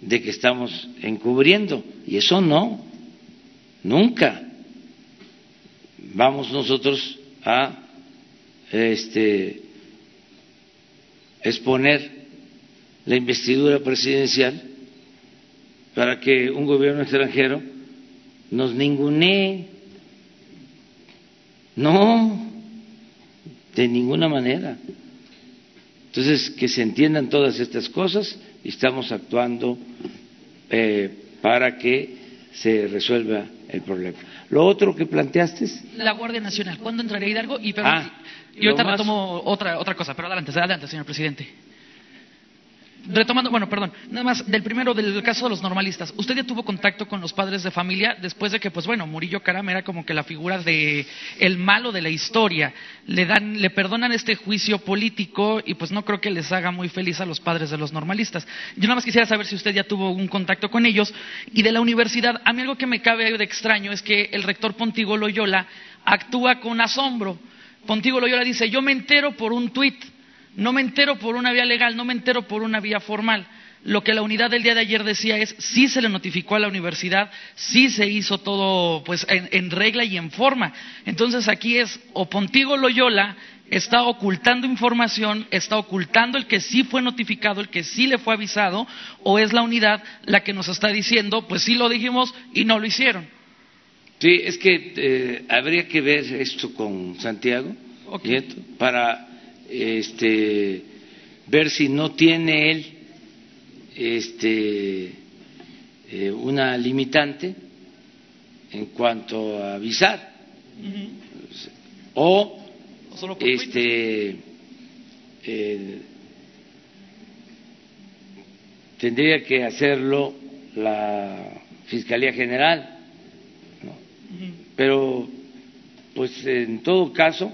de que estamos encubriendo y eso no, nunca vamos nosotros a este, exponer la investidura presidencial para que un gobierno extranjero nos ningunee. No, de ninguna manera. Entonces, que se entiendan todas estas cosas y estamos actuando eh, para que se resuelva el problema. Lo otro que planteaste es... La Guardia Nacional, ¿cuándo entraría Hidalgo? Y, perdón, ah, y ahorita retomo otra, otra cosa, pero adelante, adelante, señor presidente retomando, bueno, perdón, nada más del primero del caso de los normalistas. ¿Usted ya tuvo contacto con los padres de familia después de que, pues bueno, Murillo Caram era como que la figura de el malo de la historia? Le dan, le perdonan este juicio político y pues no creo que les haga muy feliz a los padres de los normalistas. Yo nada más quisiera saber si usted ya tuvo un contacto con ellos y de la universidad. A mí algo que me cabe de extraño es que el rector Pontigo Loyola actúa con asombro. Pontigo Loyola dice, yo me entero por un tuit no me entero por una vía legal, no me entero por una vía formal. Lo que la unidad del día de ayer decía es, sí se le notificó a la universidad, sí se hizo todo pues en, regla y en forma. Entonces aquí es, o Pontigo Loyola está ocultando información, está ocultando el que sí fue notificado, el que sí le fue avisado, o es la unidad la que nos está diciendo, pues sí lo dijimos y no lo hicieron. Sí, es que eh, habría que ver esto con Santiago para este, ver si no tiene él este, eh, una limitante en cuanto a avisar. O este eh, tendría que hacerlo la fiscalía general pero pues en todo caso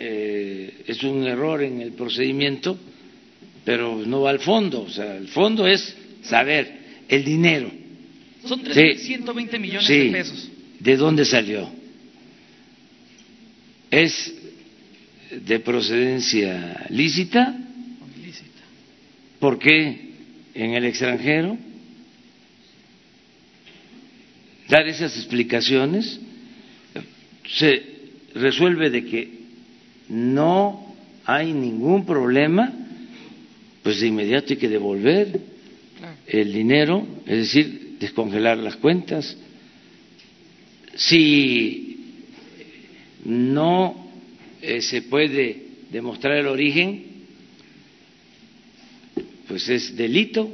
eh, es un error en el procedimiento, pero no va al fondo. O sea, el fondo es saber el dinero. Son 3.120 millones de pesos. ¿De dónde salió? ¿Es de procedencia lícita? Lícita. ¿Por qué en el extranjero? Dar esas explicaciones. Se resuelve de que no hay ningún problema, pues de inmediato hay que devolver el dinero, es decir, descongelar las cuentas. Si no eh, se puede demostrar el origen, pues es delito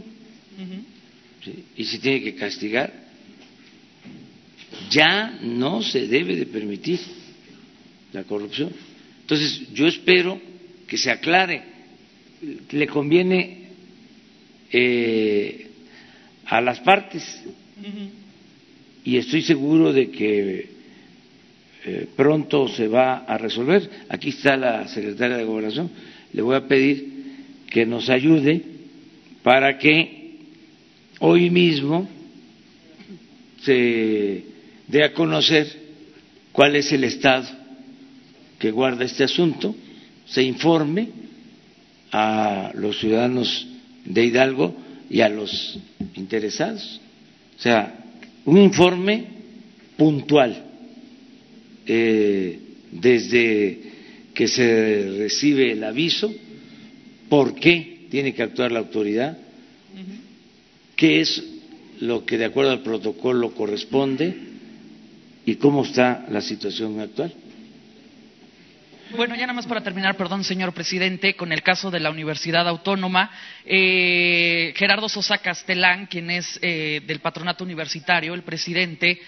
y se tiene que castigar. Ya no se debe de permitir la corrupción. Entonces, yo espero que se aclare. Le conviene eh, a las partes y estoy seguro de que eh, pronto se va a resolver. Aquí está la secretaria de Gobernación. Le voy a pedir que nos ayude para que hoy mismo se dé a conocer cuál es el estado que guarda este asunto, se informe a los ciudadanos de Hidalgo y a los interesados. O sea, un informe puntual eh, desde que se recibe el aviso, por qué tiene que actuar la autoridad, qué es lo que de acuerdo al protocolo corresponde y cómo está la situación actual. Bueno, ya nada más para terminar, perdón, señor presidente, con el caso de la Universidad Autónoma, eh, Gerardo Sosa Castelán, quien es eh, del patronato universitario, el presidente,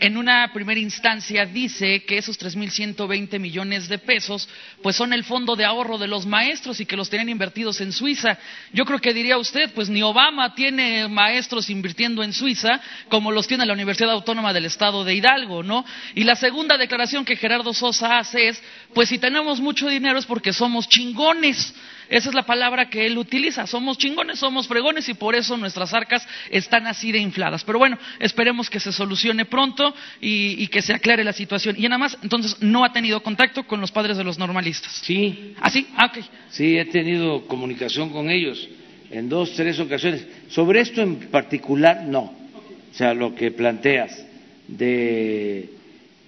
en una primera instancia dice que esos 3.120 millones de pesos pues son el fondo de ahorro de los maestros y que los tienen invertidos en Suiza. Yo creo que diría usted, pues ni Obama tiene maestros invirtiendo en Suiza como los tiene la Universidad Autónoma del Estado de Hidalgo, ¿no? Y la segunda declaración que Gerardo Sosa hace es, pues si tenemos mucho dinero es porque somos chingones. Esa es la palabra que él utiliza. Somos chingones, somos fregones y por eso nuestras arcas están así de infladas. Pero bueno, esperemos que se solucione pronto y, que se aclare la situación. Y nada más, entonces, no ha tenido contacto con los padres de los normalistas. Sí. ¿Ah, sí? Ah, ok. Sí, he tenido comunicación con ellos en dos, tres ocasiones. Sobre esto en particular, no. O sea, lo que planteas de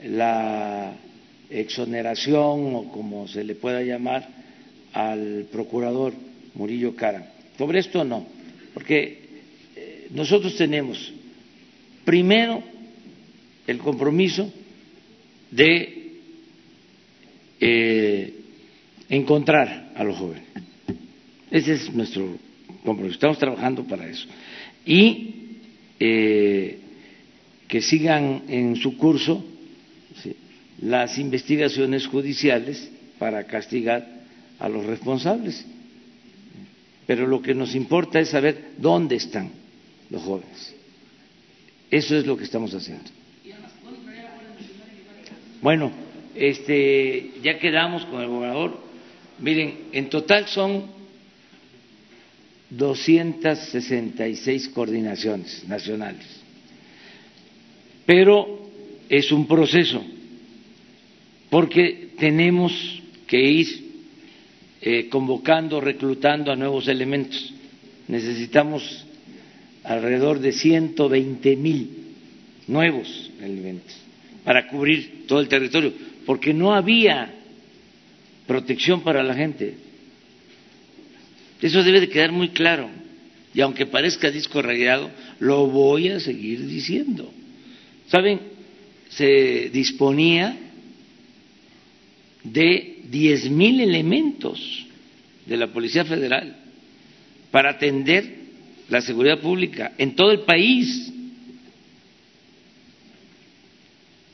la exoneración o como se le pueda llamar al procurador Murillo Cara. Sobre esto no, porque eh, nosotros tenemos primero el compromiso de eh, encontrar a los jóvenes. Ese es nuestro compromiso. Estamos trabajando para eso. Y eh, que sigan en su curso las investigaciones judiciales para castigar a los responsables. Pero lo que nos importa es saber dónde están los jóvenes. Eso es lo que estamos haciendo. Bueno, este, ya quedamos con el gobernador. Miren, en total son 266 coordinaciones nacionales. Pero es un proceso, porque tenemos que ir eh, convocando, reclutando a nuevos elementos. Necesitamos alrededor de 120 mil nuevos elementos para cubrir todo el territorio, porque no había protección para la gente. Eso debe de quedar muy claro. Y aunque parezca disco rayado, lo voy a seguir diciendo. ¿Saben? Se disponía de diez mil elementos de la Policía Federal para atender la seguridad pública en todo el país.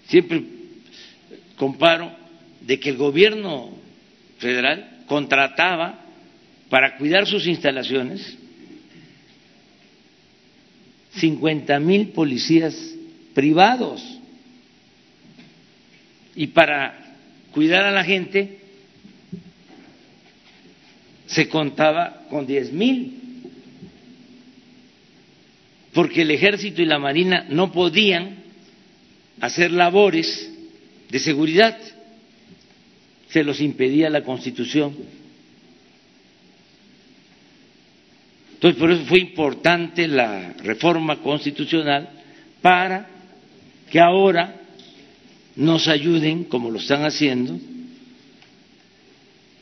Siempre comparo de que el gobierno federal contrataba para cuidar sus instalaciones cincuenta mil policías privados y para cuidar a la gente se contaba con diez mil, porque el ejército y la marina no podían hacer labores de seguridad, se los impedía la constitución. Entonces, por eso fue importante la reforma constitucional para que ahora nos ayuden, como lo están haciendo,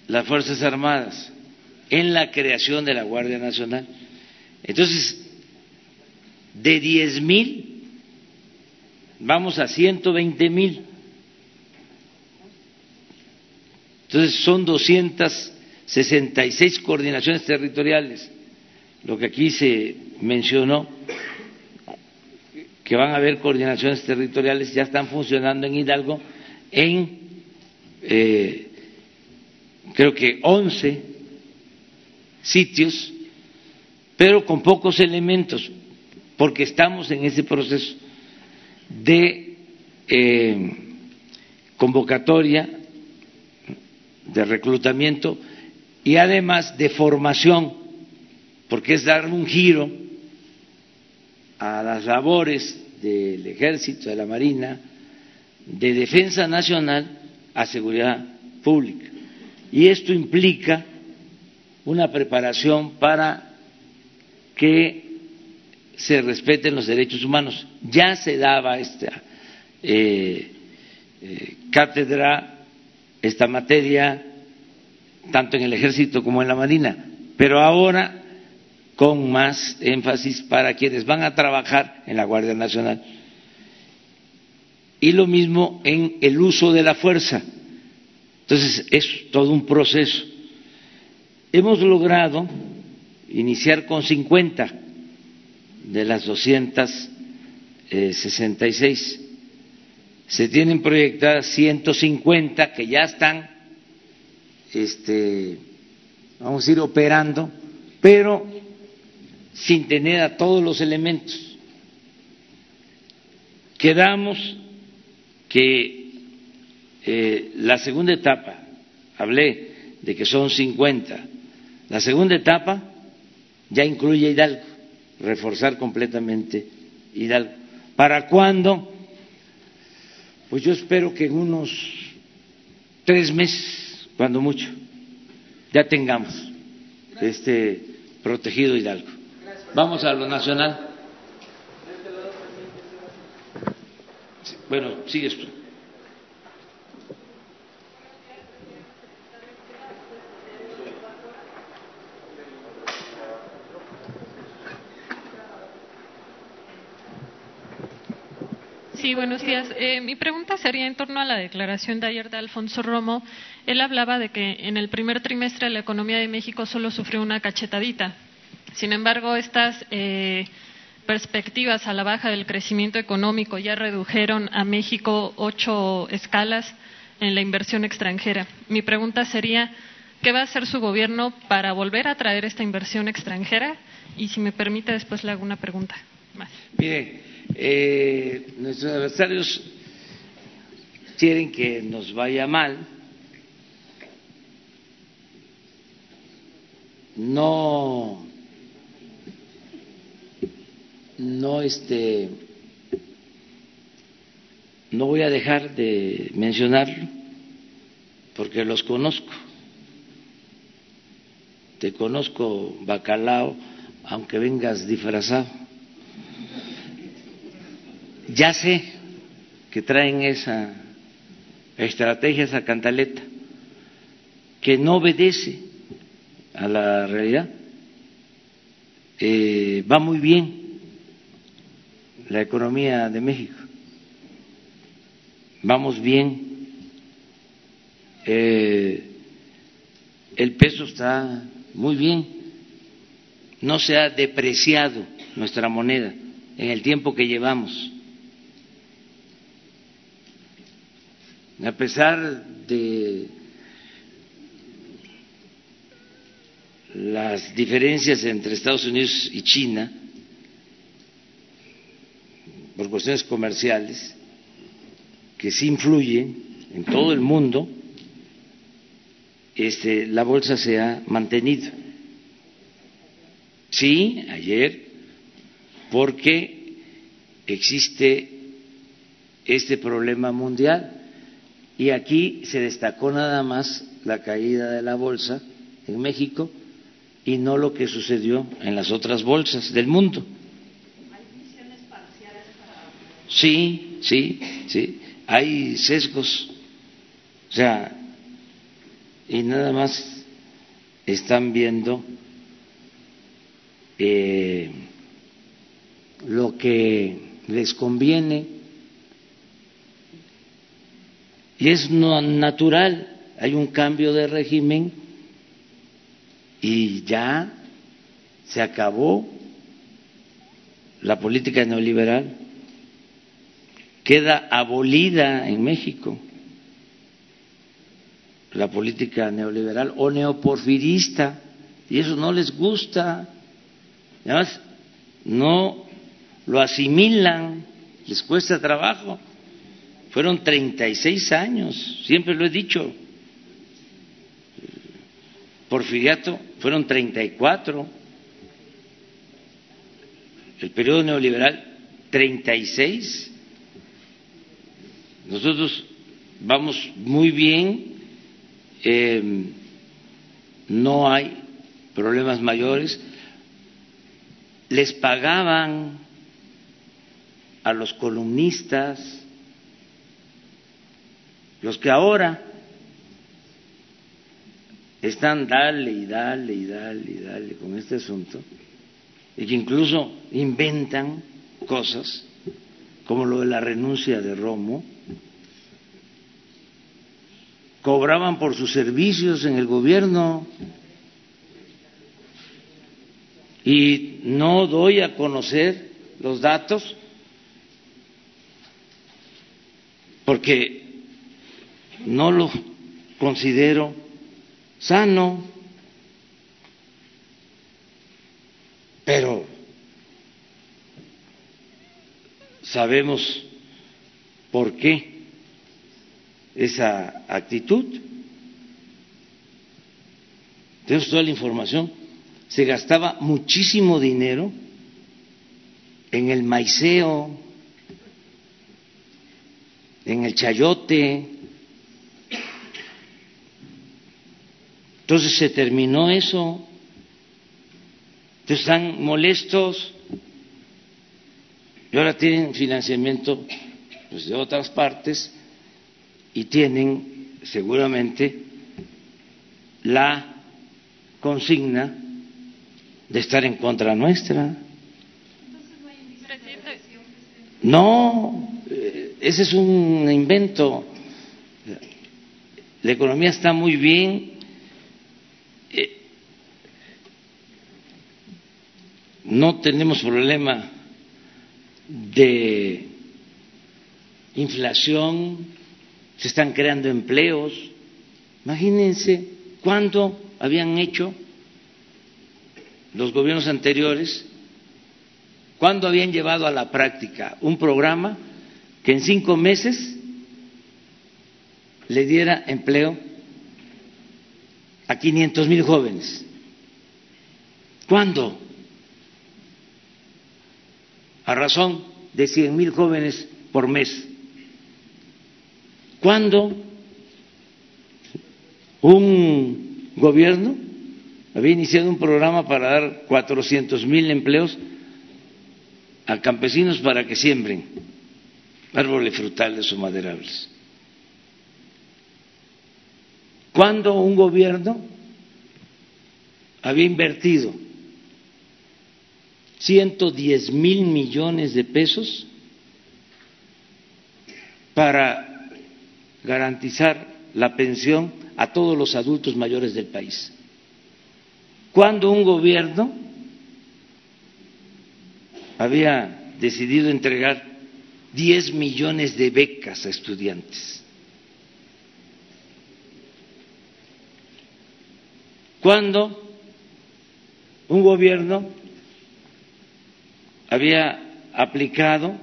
las Fuerzas Armadas en la creación de la Guardia Nacional. Entonces, de diez mil vamos a ciento veinte mil. Entonces son 266 coordinaciones territoriales, lo que aquí se mencionó, que van a haber coordinaciones territoriales, ya están funcionando en Hidalgo en eh, creo que 11 sitios, pero con pocos elementos, porque estamos en ese proceso de eh, convocatoria, de reclutamiento y además de formación, porque es dar un giro a las labores del ejército, de la marina, de defensa nacional a seguridad pública. Y esto implica una preparación para que se respeten los derechos humanos. Ya se daba esta eh, eh, cátedra, esta materia, tanto en el ejército como en la marina, pero ahora con más énfasis para quienes van a trabajar en la Guardia Nacional. Y lo mismo en el uso de la fuerza. Entonces, es todo un proceso. Hemos logrado iniciar con 50 de las 266. Se tienen proyectadas 150 que ya están, este, vamos a ir operando, pero sin tener a todos los elementos. Quedamos que eh, la segunda etapa, hablé de que son 50, la segunda etapa ya incluye Hidalgo, reforzar completamente Hidalgo. ¿Para cuándo? Pues yo espero que en unos tres meses, cuando mucho, ya tengamos este protegido Hidalgo. Vamos a lo nacional. Bueno, sigues tú. Sí, buenos días. Eh, mi pregunta sería en torno a la declaración de ayer de Alfonso Romo. Él hablaba de que en el primer trimestre la economía de México solo sufrió una cachetadita. Sin embargo, estas eh, perspectivas a la baja del crecimiento económico ya redujeron a México ocho escalas en la inversión extranjera. Mi pregunta sería, ¿qué va a hacer su gobierno para volver a traer esta inversión extranjera? Y si me permite, después le hago una pregunta más. Eh, nuestros adversarios quieren que nos vaya mal, no, no este, no voy a dejar de mencionarlo porque los conozco. Te conozco, bacalao, aunque vengas disfrazado ya sé que traen esa estrategia, esa cantaleta, que no obedece a la realidad. Eh, va muy bien la economía de México, vamos bien, eh, el peso está muy bien, no se ha depreciado nuestra moneda en el tiempo que llevamos. A pesar de las diferencias entre Estados Unidos y China por cuestiones comerciales que sí influyen en todo el mundo, este, la bolsa se ha mantenido. Sí, ayer, porque existe este problema mundial y aquí se destacó nada más la caída de la bolsa en México y no lo que sucedió en las otras bolsas del mundo. Sí, sí, sí. hay sesgos, o sea, y nada más están viendo eh, lo que les conviene y es natural, hay un cambio de régimen y ya se acabó la política neoliberal, queda abolida en México la política neoliberal o neoporfirista, y eso no les gusta, además no lo asimilan, les cuesta trabajo. Fueron 36 años, siempre lo he dicho. Porfiriato fueron 34. El periodo neoliberal 36. Nosotros vamos muy bien, eh, no hay problemas mayores. Les pagaban a los columnistas, los que ahora están dale y dale y dale y dale con este asunto, y que incluso inventan cosas como lo de la renuncia de Romo, cobraban por sus servicios en el gobierno y no doy a conocer los datos porque no lo considero sano, pero sabemos por qué esa actitud. Tenemos toda la información. Se gastaba muchísimo dinero en el maiceo, en el chayote. Entonces se terminó eso. Entonces están molestos y ahora tienen financiamiento pues, de otras partes y tienen seguramente la consigna de estar en contra nuestra. No, eh, ese es un invento. La economía está muy bien. No tenemos problema de inflación, se están creando empleos. Imagínense cuánto habían hecho los gobiernos anteriores, cuándo habían llevado a la práctica un programa que en cinco meses le diera empleo a 500 mil jóvenes. ¿Cuándo? A razón de 100 mil jóvenes por mes. ¿Cuándo un gobierno había iniciado un programa para dar 400 mil empleos a campesinos para que siembren árboles frutales o maderables. Cuando un gobierno había invertido 110 mil millones de pesos para garantizar la pensión a todos los adultos mayores del país. Cuando un gobierno había decidido entregar 10 millones de becas a estudiantes. Cuando un gobierno había aplicado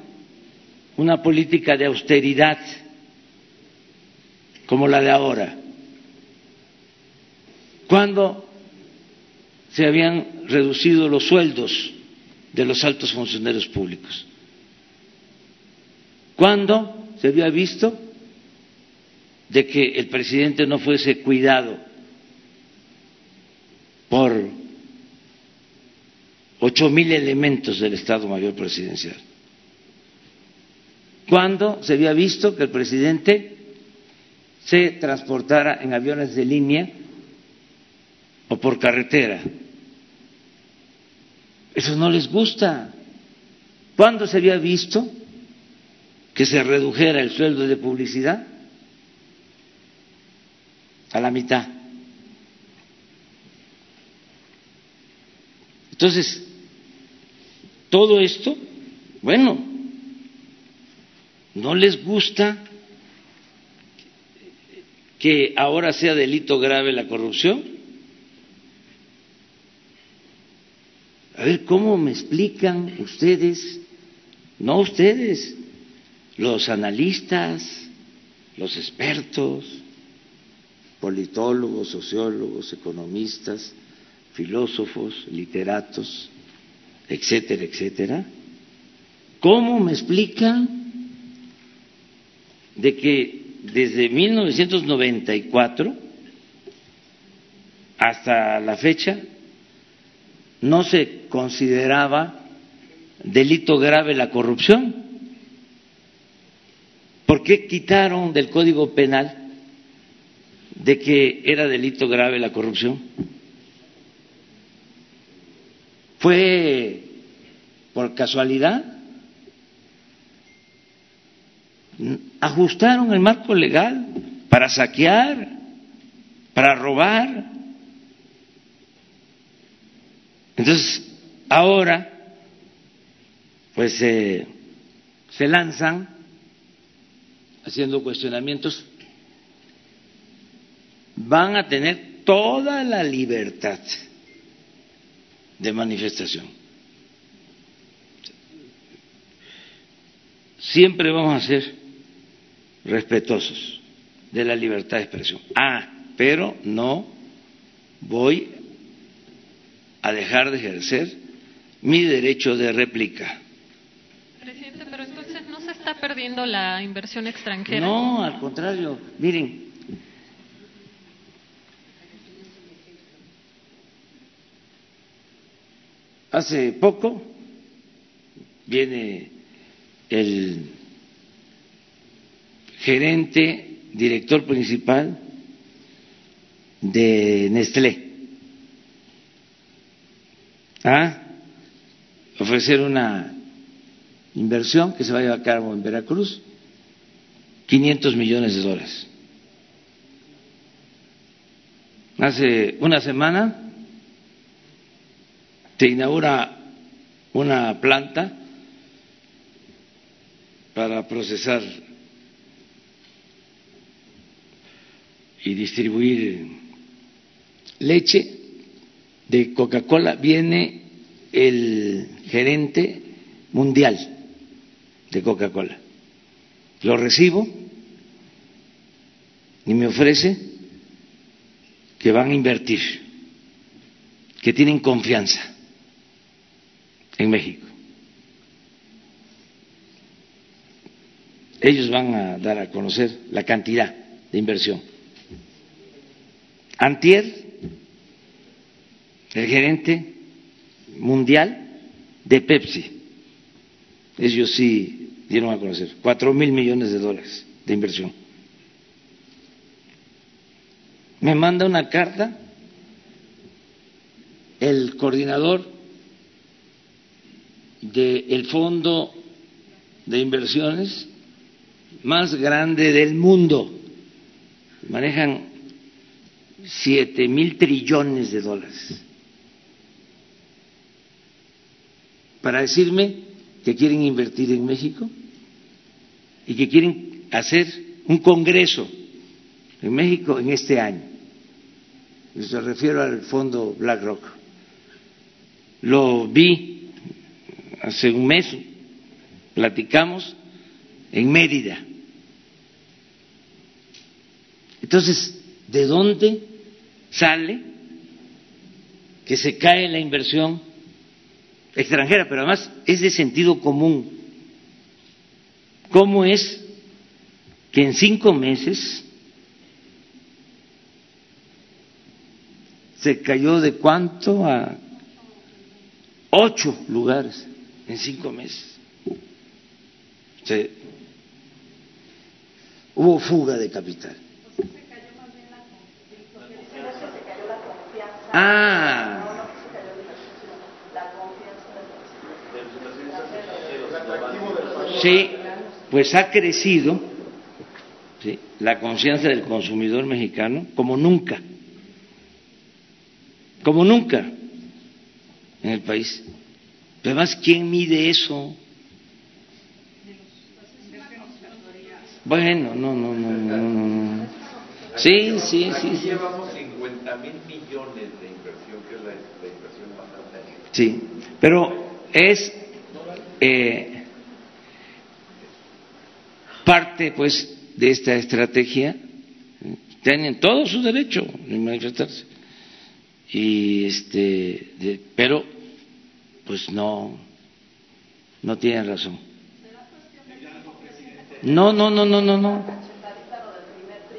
una política de austeridad como la de ahora. Cuando se habían reducido los sueldos de los altos funcionarios públicos. Cuando se había visto de que el presidente no fuese cuidado por ocho mil elementos del Estado Mayor Presidencial. ¿Cuándo se había visto que el presidente se transportara en aviones de línea o por carretera? Eso no les gusta. ¿Cuándo se había visto que se redujera el sueldo de publicidad? A la mitad. Entonces, todo esto, bueno, no les gusta que ahora sea delito grave la corrupción. A ver, ¿cómo me explican ustedes? No ustedes, los analistas, los expertos, politólogos, sociólogos, economistas, filósofos, literatos, etcétera, etcétera, ¿cómo me explican de que desde 1994 hasta la fecha no se consideraba delito grave la corrupción? ¿Por qué quitaron del Código Penal de que era delito grave la corrupción? ¿Fue por casualidad? Ajustaron el marco legal para saquear, para robar. Entonces, ahora, pues se lanzan haciendo cuestionamientos, van a tener toda la libertad de manifestación. Siempre vamos a ser respetuosos de la libertad de expresión. Ah, pero no voy a dejar de ejercer mi derecho de réplica. Presidente, pero entonces no se está perdiendo la inversión extranjera. No, al contrario. Miren, Hace poco viene el gerente, director principal de Nestlé a ofrecer una inversión que se va a llevar a cabo en Veracruz, 500 millones de dólares. Hace una semana se inaugura una planta para procesar y distribuir leche de Coca-Cola. Viene el gerente mundial de Coca-Cola. Lo recibo y me ofrece que van a invertir, que tienen confianza en México. Ellos van a dar a conocer la cantidad de inversión. Antier, el gerente mundial de Pepsi, ellos sí dieron a conocer, cuatro mil millones de dólares de inversión. Me manda una carta el coordinador del fondo de inversiones más grande del mundo. Manejan siete mil trillones de dólares. Para decirme que quieren invertir en México y que quieren hacer un congreso en México en este año. Se refiero al fondo BlackRock. Lo vi hace un mes platicamos en Mérida. Entonces, ¿de dónde sale que se cae la inversión extranjera? Pero además es de sentido común. ¿Cómo es que en cinco meses se cayó de cuánto a ocho lugares? En cinco meses. Se hubo fuga de capital. Ah. Sí, pues ha crecido la confianza del consumidor mexicano como nunca, como nunca en el país. Pero además, ¿quién mide eso? Bueno, no, no, no, no, no. Sí, sí, sí. sí. llevamos 50 mil millones de inversión, que es la, inversión más alta. Sí, pero es eh, parte, pues, de esta estrategia. Tienen todo su derecho de manifestarse. Y este, de, pero, pues no, no tienen razón. No, no, no, no, no, no.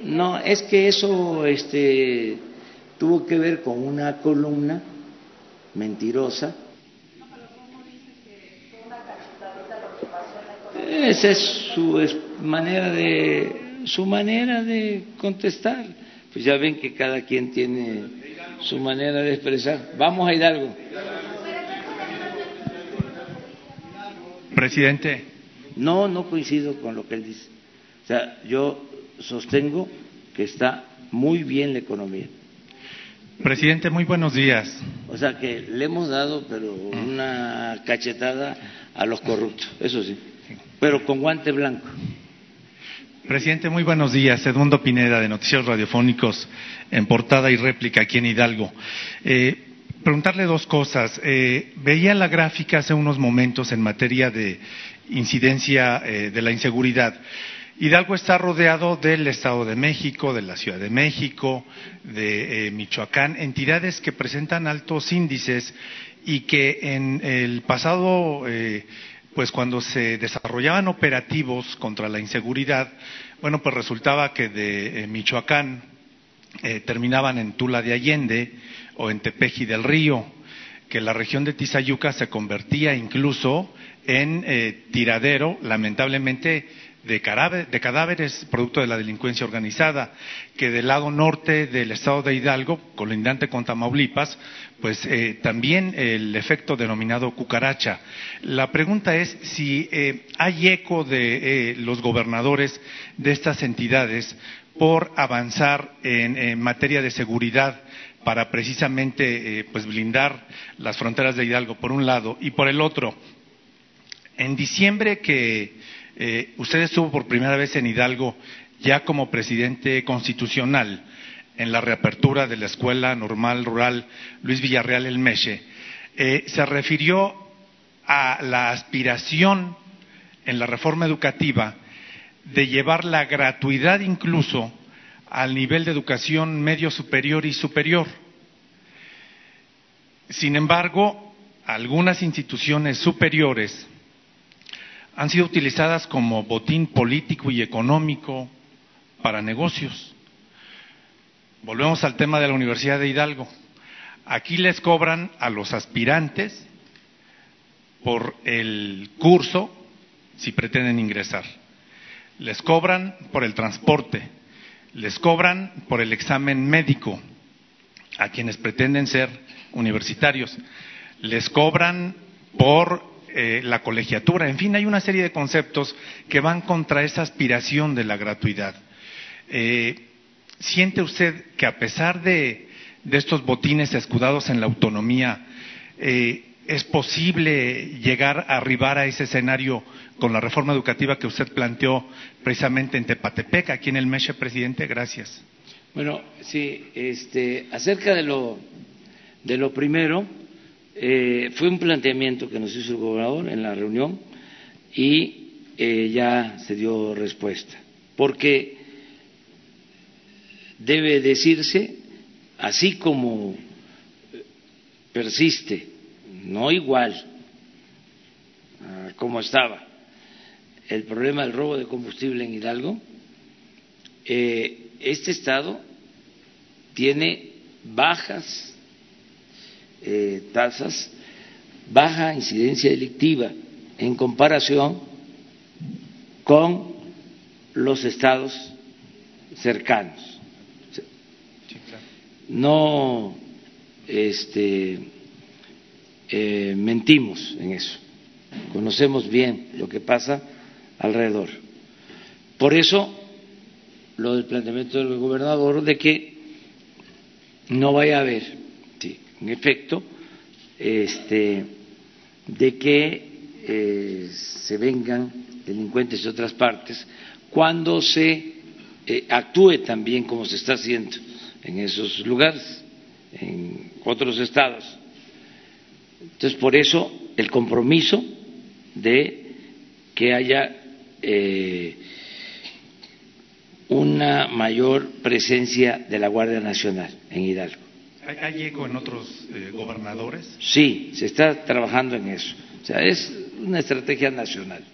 No, es que eso este, tuvo que ver con una columna mentirosa. Esa es su manera de su manera de contestar. Pues ya ven que cada quien tiene su manera de expresar. Vamos a Hidalgo. Presidente. No, no coincido con lo que él dice. O sea, yo sostengo que está muy bien la economía. Presidente, muy buenos días. O sea que le hemos dado, pero una cachetada a los corruptos, eso sí, pero con guante blanco. Presidente, muy buenos días. Edmundo Pineda, de Noticias Radiofónicos, en portada y réplica aquí en Hidalgo. Eh, preguntarle dos cosas. Eh, veía la gráfica hace unos momentos en materia de incidencia eh, de la inseguridad. Hidalgo está rodeado del Estado de México, de la Ciudad de México, de eh, Michoacán, entidades que presentan altos índices y que en el pasado, eh, pues cuando se desarrollaban operativos contra la inseguridad, bueno, pues resultaba que de Michoacán terminaban en Tula de Allende o en Tepeji del Río, que la región de Tizayuca se convertía incluso en eh, tiradero, lamentablemente, de, cadáveres producto de la delincuencia organizada, que del lado norte del estado de Hidalgo, colindante con Tamaulipas, pues eh, también el efecto denominado cucaracha. La pregunta es si eh, hay eco de los gobernadores de estas entidades por avanzar en, materia de seguridad para precisamente pues blindar las fronteras de Hidalgo por un lado y por el otro en diciembre que eh, usted estuvo por primera vez en Hidalgo ya como presidente constitucional en la reapertura de la Escuela Normal Rural Luis Villarreal El Meche, eh, se refirió a la aspiración en la reforma educativa de llevar la gratuidad incluso al nivel de educación medio superior y superior. Sin embargo, algunas instituciones superiores han sido utilizadas como botín político y económico para negocios. Volvemos al tema de la Universidad de Hidalgo. Aquí les cobran a los aspirantes por el curso si pretenden ingresar. Les cobran por el transporte, les cobran por el examen médico a quienes pretenden ser universitarios, les cobran por eh, la colegiatura, en fin, hay una serie de conceptos que van contra esa aspiración de la gratuidad. Eh, ¿Siente usted que a pesar de, estos botines escudados en la autonomía, eh, es posible llegar a arribar a ese escenario con la reforma educativa que usted planteó precisamente en Tepatepec, aquí en el Meche, presidente? Gracias. Bueno, sí, este, acerca de lo, de lo primero, eh, fue un planteamiento que nos hizo el gobernador en la reunión y eh, ya se dio respuesta, porque debe decirse, así como persiste, no igual como estaba el problema del robo de combustible en Hidalgo, eh, este Estado tiene bajas eh, tasas, baja incidencia delictiva en comparación con los estados cercanos. No este, eh, mentimos en eso, conocemos bien lo que pasa alrededor. Por eso, lo del planteamiento del gobernador de que no vaya a haber, en efecto, este, de que eh, se vengan delincuentes de otras partes cuando se eh, actúe también como se está haciendo en esos lugares, en otros estados. Entonces, por eso el compromiso de que haya eh, una mayor presencia de la Guardia Nacional en Hidalgo. ¿Hay eco en otros eh, gobernadores? Sí, se está trabajando en eso. O sea, es una estrategia nacional.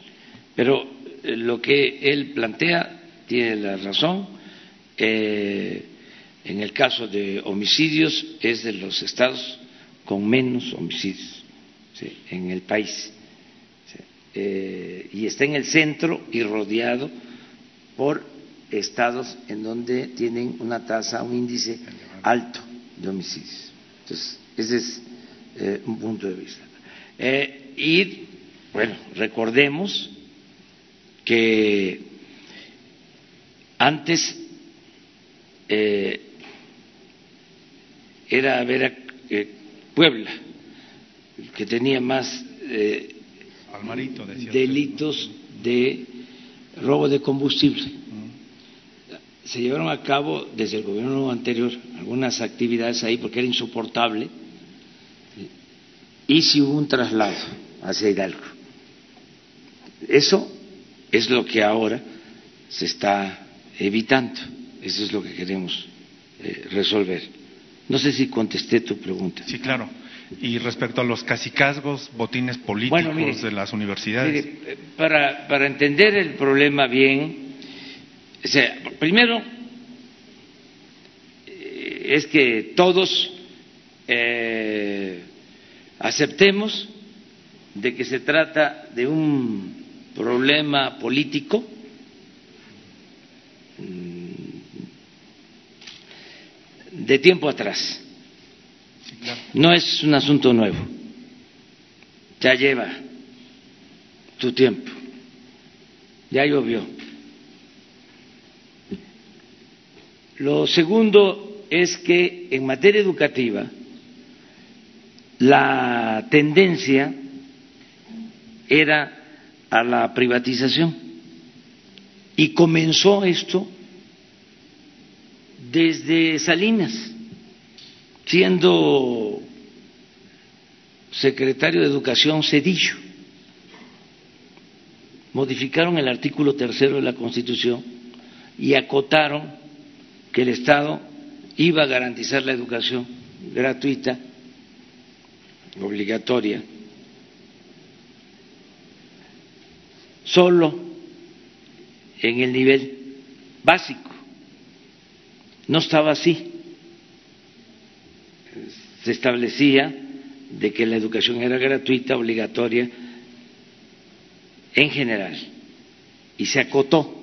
Pero eh, lo que él plantea tiene la razón. Eh, en el caso de homicidios es de los estados con menos homicidios en el país. y está en el centro y rodeado por estados en donde tienen una tasa, un índice alto de homicidios. Entonces, ese es eh, un punto de vista. Eh, y, bueno, recordemos que antes eh, era ver Puebla, que tenía más delitos de robo de combustible se llevaron a cabo desde el gobierno anterior algunas actividades ahí porque era insoportable y si hubo un traslado hacia Hidalgo. Eso es lo que ahora se está evitando. Eso es lo que queremos eh, resolver. No sé si contesté tu pregunta. Sí, claro. Y respecto a los casicazgos, botines políticos de las universidades. Eh, para, para entender el problema bien, o sea, primero eh, es que todos eh, aceptemos de que se trata de un problema político de tiempo atrás. No es un asunto nuevo. Ya lleva tu tiempo. Ya llovió. Lo segundo es que en materia educativa la tendencia era a la privatización y comenzó esto desde Salinas, siendo secretario de Educación Cedillo. Modificaron el artículo tercero de la Constitución y acotaron que el Estado iba a garantizar la educación gratuita, obligatoria, solo en el nivel básico. No estaba así. Se establecía de que la educación era gratuita, obligatoria, en general, y se acotó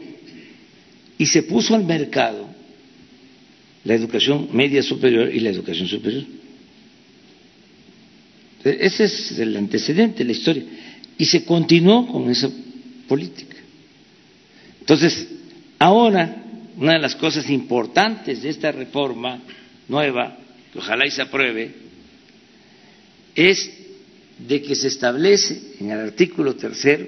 y se puso al mercado la educación media superior y la educación superior. Ese es el antecedente, la historia. Y se continuó con esa política. Entonces, ahora, una de las cosas importantes de esta reforma nueva, que ojalá y se apruebe, es de que se establece en el artículo tercero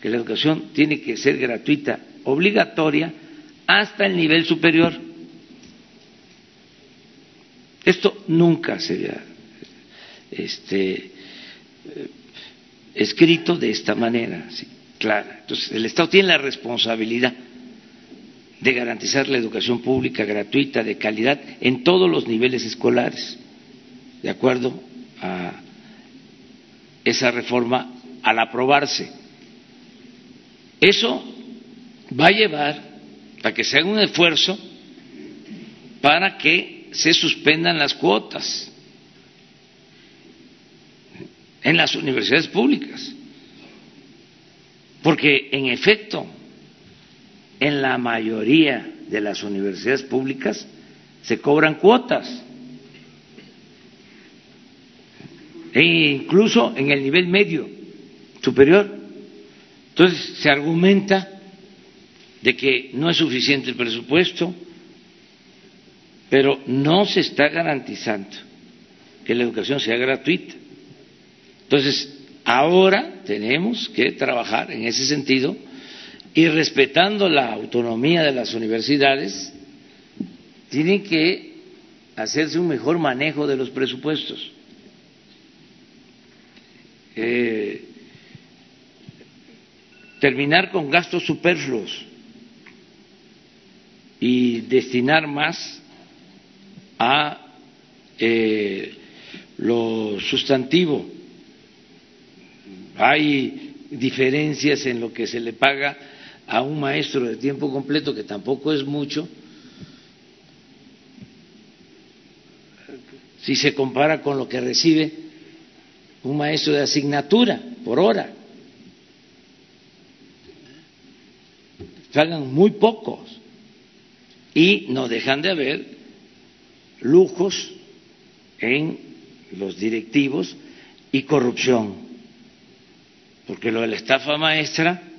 que la educación tiene que ser gratuita, obligatoria, hasta el nivel superior. Esto nunca se había este, eh, escrito de esta manera, clara. Entonces, el Estado tiene la responsabilidad de garantizar la educación pública gratuita, de calidad, en todos los niveles escolares, de acuerdo a esa reforma al aprobarse. Eso va a llevar a que se haga un esfuerzo para que se suspendan las cuotas en las universidades públicas. Porque, en efecto, en la mayoría de las universidades públicas se cobran cuotas. E incluso en el nivel medio superior. Entonces se argumenta de que no es suficiente el presupuesto, pero no se está garantizando que la educación sea gratuita. Entonces, ahora tenemos que trabajar en ese sentido y respetando la autonomía de las universidades, tienen que hacerse un mejor manejo de los presupuestos. Eh, terminar con gastos superfluos y destinar más a eh, lo sustantivo. Hay diferencias en lo que se le paga a un maestro de tiempo completo, que tampoco es mucho, si se compara con lo que recibe un maestro de asignatura por hora. Pagan muy pocos y no dejan de haber lujos en los directivos y corrupción, porque lo de la estafa maestra,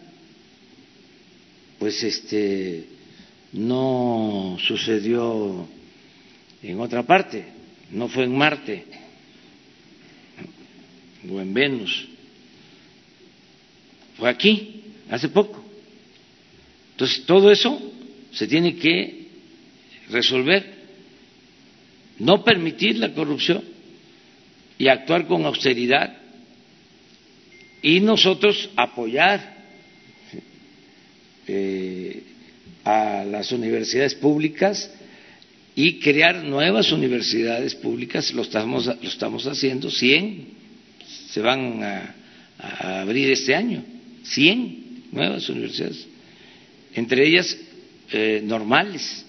pues este no sucedió en otra parte, no fue en Marte o en Venus, fue aquí, hace poco. Entonces, todo eso se tiene que resolver, no permitir la corrupción y actuar con austeridad y nosotros apoyar eh, a las universidades públicas y crear nuevas universidades públicas, lo estamos, lo estamos haciendo, 100 se van a, abrir este año, 100 nuevas universidades, entre ellas eh, normales.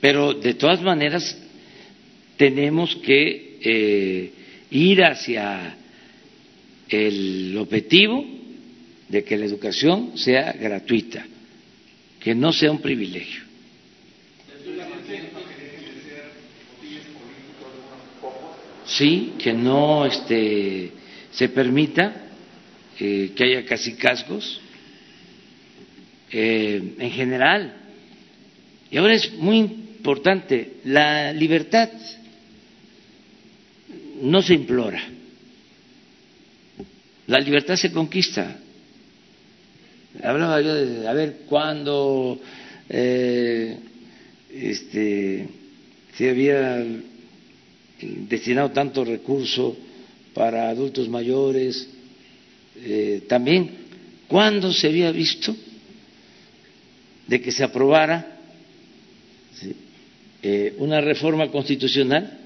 Pero de todas maneras tenemos que eh, ir hacia el objetivo de que la educación sea gratuita, que no sea un privilegio. Sí, que no este, se permita eh, que haya casi cascos eh, en general. Y ahora es muy importante la libertad no se implora. La libertad se conquista. Hablaba yo de a ver cuándo eh, este, se había destinado tanto recurso para adultos mayores, eh, también cuándo se había visto de que se aprobara eh, una reforma constitucional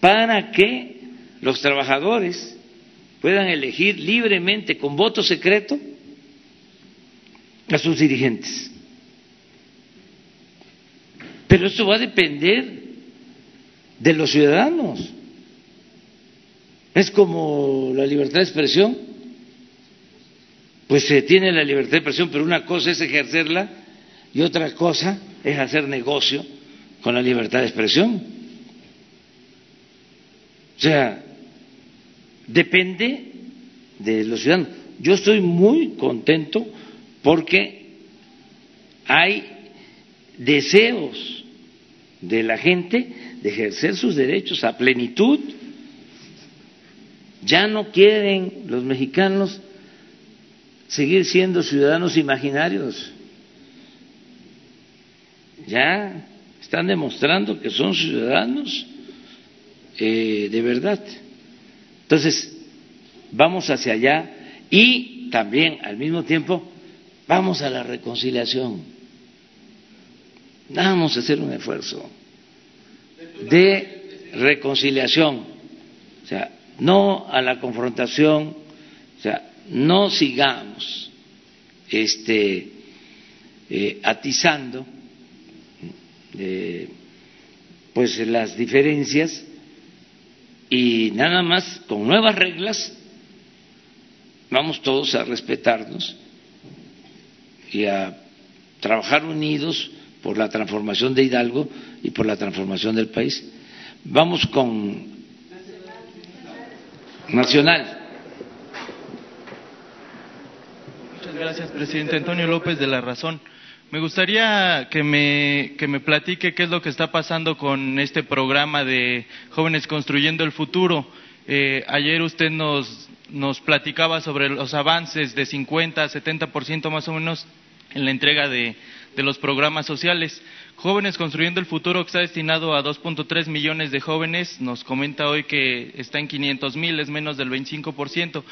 para que los trabajadores puedan elegir libremente con voto secreto a sus dirigentes. Pero esto va a depender de los ciudadanos. Es como la libertad de expresión. Pues se tiene la libertad de expresión, pero una cosa es ejercerla y otra cosa es hacer negocio con la libertad de expresión. O sea, depende de los ciudadanos. Yo estoy muy contento porque hay deseos de la gente de ejercer sus derechos a plenitud. Ya no quieren los mexicanos seguir siendo ciudadanos imaginarios. Ya están demostrando que son ciudadanos eh, de verdad. Entonces, vamos hacia allá y también al mismo tiempo vamos a la reconciliación. Vamos a hacer un esfuerzo de reconciliación, o sea, no a la confrontación, o sea, no sigamos este, eh, atizando eh, pues las diferencias y nada más con nuevas reglas vamos todos a respetarnos y a trabajar unidos por la transformación de Hidalgo y por la transformación del país. Vamos con Nacional. Muchas gracias, presidente. Antonio López de La Razón. Me gustaría que me, que me platique qué es lo que está pasando con este programa de Jóvenes Construyendo el Futuro. Eh, ayer usted nos, nos platicaba sobre los avances de 50 a 70% más o menos en la entrega de, los programas sociales. Jóvenes Construyendo el Futuro, que está destinado a 2.3 millones de jóvenes, nos comenta hoy que está en 500 mil, es menos del 25%.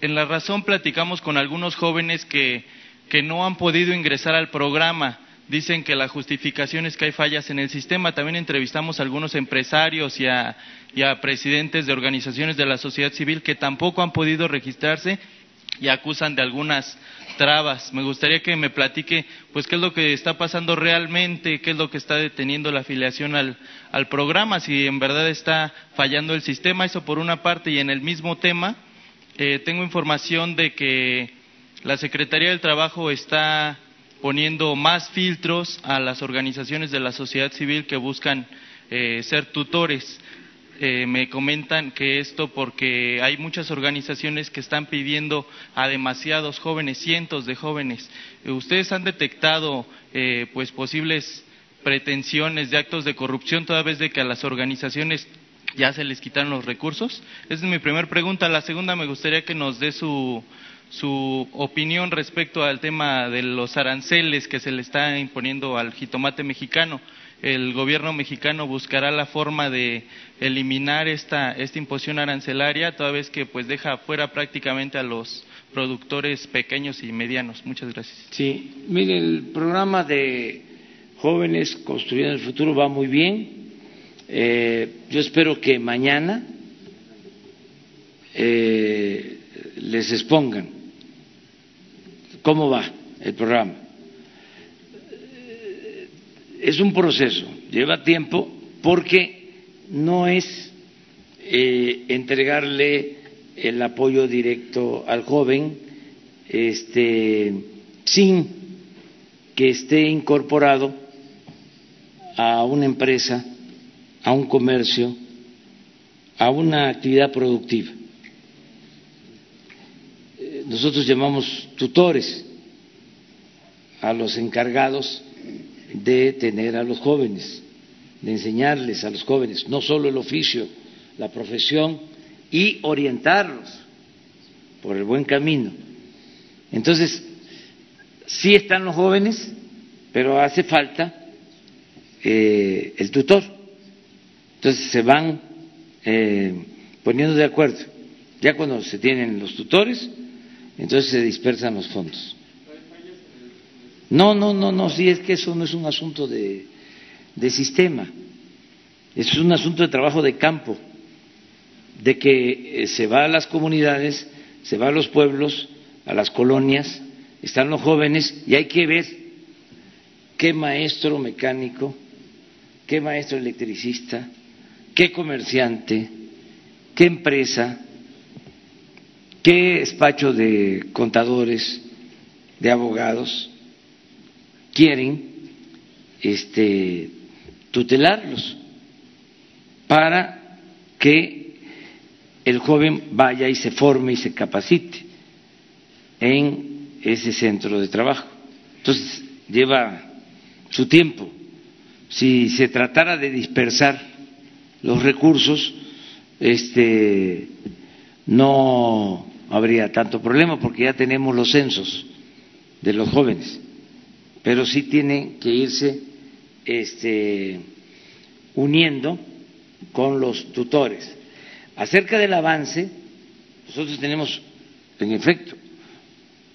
En la razón platicamos con algunos jóvenes que que no han podido ingresar al programa. Dicen que la justificación es que hay fallas en el sistema. También entrevistamos a algunos empresarios y a, presidentes de organizaciones de la sociedad civil que tampoco han podido registrarse y acusan de algunas trabas. Me gustaría que me platique, pues, qué es lo que está pasando realmente, qué es lo que está deteniendo la afiliación al, programa, si en verdad está fallando el sistema, eso por una parte, y en el mismo tema, eh, tengo información de que la Secretaría del Trabajo está poniendo más filtros a las organizaciones de la sociedad civil que buscan eh, ser tutores. Eh, me comentan que esto porque hay muchas organizaciones que están pidiendo a demasiados jóvenes, cientos de jóvenes. ¿Ustedes han detectado eh, pues posibles pretensiones de actos de corrupción toda vez de que a las organizaciones ya se les quitaron los recursos? Esa es mi primera pregunta. La segunda me gustaría que nos dé su, su opinión respecto al tema de los aranceles que se le está imponiendo al jitomate mexicano. El gobierno mexicano buscará la forma de eliminar esta, esta imposición arancelaria, toda vez que pues deja fuera prácticamente a los productores pequeños y medianos. Muchas gracias. Sí, mire, el programa de jóvenes construyendo el futuro va muy bien. Eh, yo espero que mañana eh, les expongan cómo va el programa. Es un proceso, lleva tiempo porque no es eh, entregarle el apoyo directo al joven este, sin que esté incorporado a una empresa, a un comercio, a una actividad productiva. Nosotros llamamos tutores a los encargados de tener a los jóvenes, de enseñarles a los jóvenes no solo el oficio, la profesión y orientarlos por el buen camino. Entonces, sí están los jóvenes, pero hace falta eh, el tutor. Entonces se van eh, poniendo de acuerdo. Ya cuando se tienen los tutores, entonces se dispersan los fondos. No, no, no, no, sí es que eso no es un asunto de, de sistema, es un asunto de trabajo de campo, de que eh, se va a las comunidades, se va a los pueblos, a las colonias, están los jóvenes y hay que ver qué maestro mecánico, qué maestro electricista, qué comerciante, qué empresa, ¿Qué despacho de contadores, de abogados quieren este, tutelarlos para que el joven vaya y se forme y se capacite en ese centro de trabajo? Entonces, lleva su tiempo. Si se tratara de dispersar los recursos, este, no habría tanto problema porque ya tenemos los censos de los jóvenes, pero sí tienen que irse este, uniendo con los tutores. Acerca del avance, nosotros tenemos, en efecto,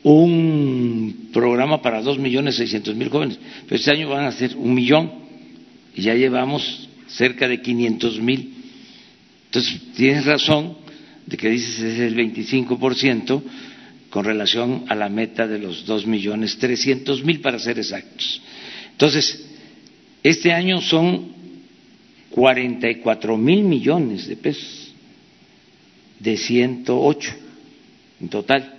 un programa para dos millones seiscientos mil jóvenes, pero este año van a ser un millón y ya llevamos cerca de quinientos mil. Entonces, tienes razón de que dices es el 25% con relación a la meta de los dos millones trescientos mil para ser exactos. Entonces, este año son 44 mil millones de pesos de 108 en total.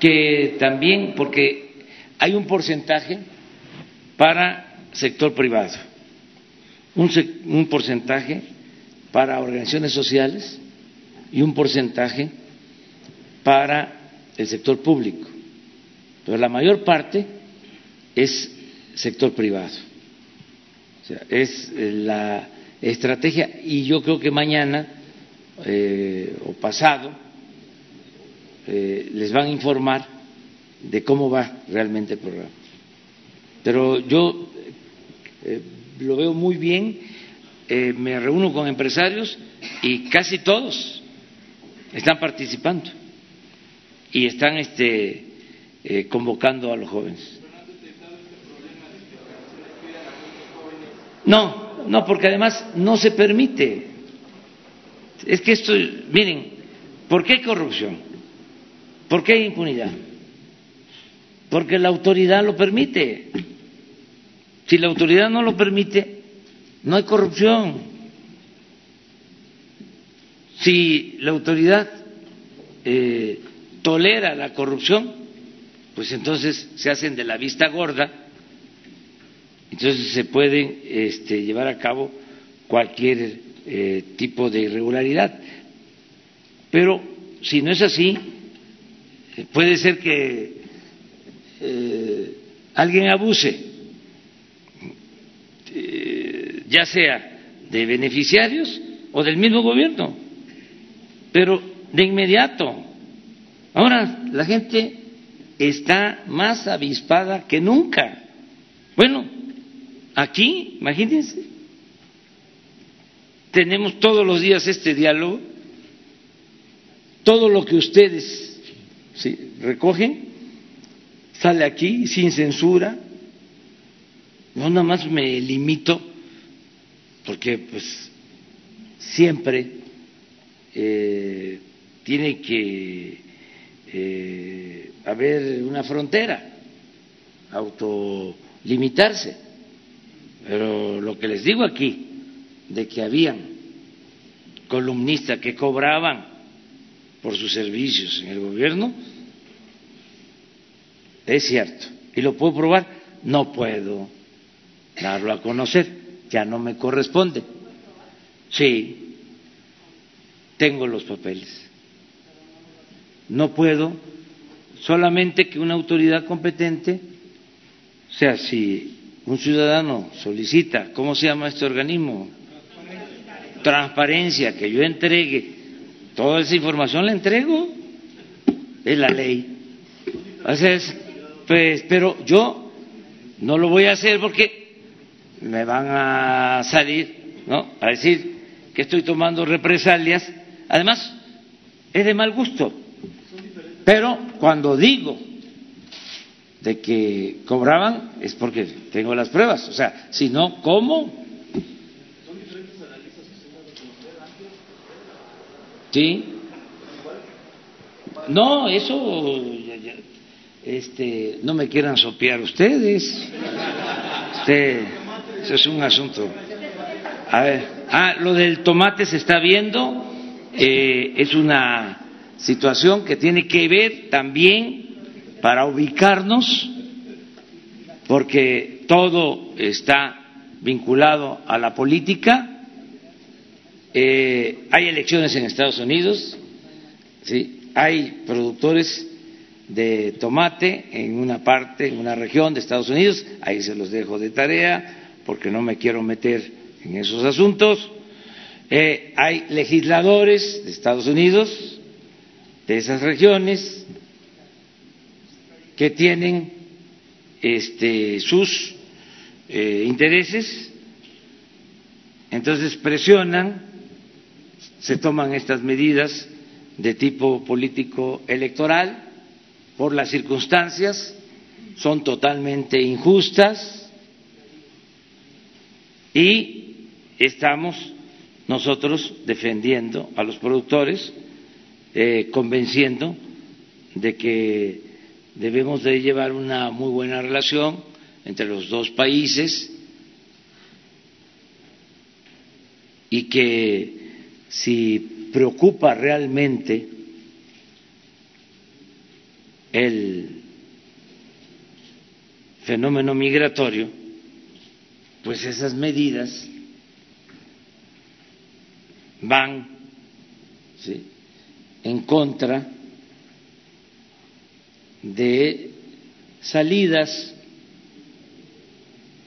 que también, porque hay un porcentaje para sector privado, un, un porcentaje para organizaciones sociales y un porcentaje para el sector público. Pero la mayor parte es sector privado. O sea, es eh, la estrategia y yo creo que mañana eh, o pasado eh, les van a informar de cómo va realmente el programa. Pero yo lo veo muy bien, me reúno con empresarios y casi todos están participando y están este, convocando a los jóvenes. No, no, porque además no se permite. Es que esto, miren, ¿por qué hay corrupción? ¿Por qué hay impunidad? Porque la autoridad lo permite. Si la autoridad no lo permite, no hay corrupción. Si la autoridad eh, tolera la corrupción, pues entonces se hacen de la vista gorda entonces se puede este, llevar a cabo cualquier eh, tipo de irregularidad. Pero si no es así, puede ser que eh, alguien abuse, ya sea de beneficiarios o del mismo gobierno, pero de inmediato. Ahora la gente está más avispada que nunca. Bueno, Aquí, imagínense, tenemos todos los días este diálogo, todo lo que ustedes recogen sale aquí sin censura. No nada más me limito, porque pues siempre eh, tiene que eh, haber una frontera, autolimitarse pero lo que les digo aquí, de que habían columnistas que cobraban por sus servicios en el gobierno, es cierto. ¿Y lo puedo probar? No puedo darlo a conocer, ya no me corresponde. Sí, tengo los papeles. No puedo, solamente que una autoridad competente, o sea, si un ciudadano solicita, ¿cómo se llama este organismo? Transparencia, que yo entregue toda esa información, la entrego, es la ley. Entonces, pues, pero yo no lo voy a hacer porque me van a salir, ¿no? A decir que estoy tomando represalias. Además, es de mal gusto. Pero cuando digo de que cobraban es porque tengo las pruebas. O sea, si no, ¿cómo? Sí. No, eso, este, no me quieran sopear ustedes. Este, eso es un asunto. A ver, ah, lo del tomate se está viendo. Eh, es una situación que tiene que ver también para ubicarnos, porque todo está vinculado a la política. Eh, hay elecciones en Estados Unidos, ¿sí? hay productores de tomate en una parte, en una región de Estados Unidos, ahí se los dejo de tarea porque no me quiero meter en esos asuntos. Eh, hay legisladores de Estados Unidos, de esas regiones, que tienen este, sus eh, intereses, entonces presionan, se toman estas medidas de tipo político electoral por las circunstancias, son totalmente injustas y estamos nosotros defendiendo a los productores, eh, convenciendo de que debemos de llevar una muy buena relación entre los dos países y que si preocupa realmente el fenómeno migratorio, pues esas medidas van en contra de salidas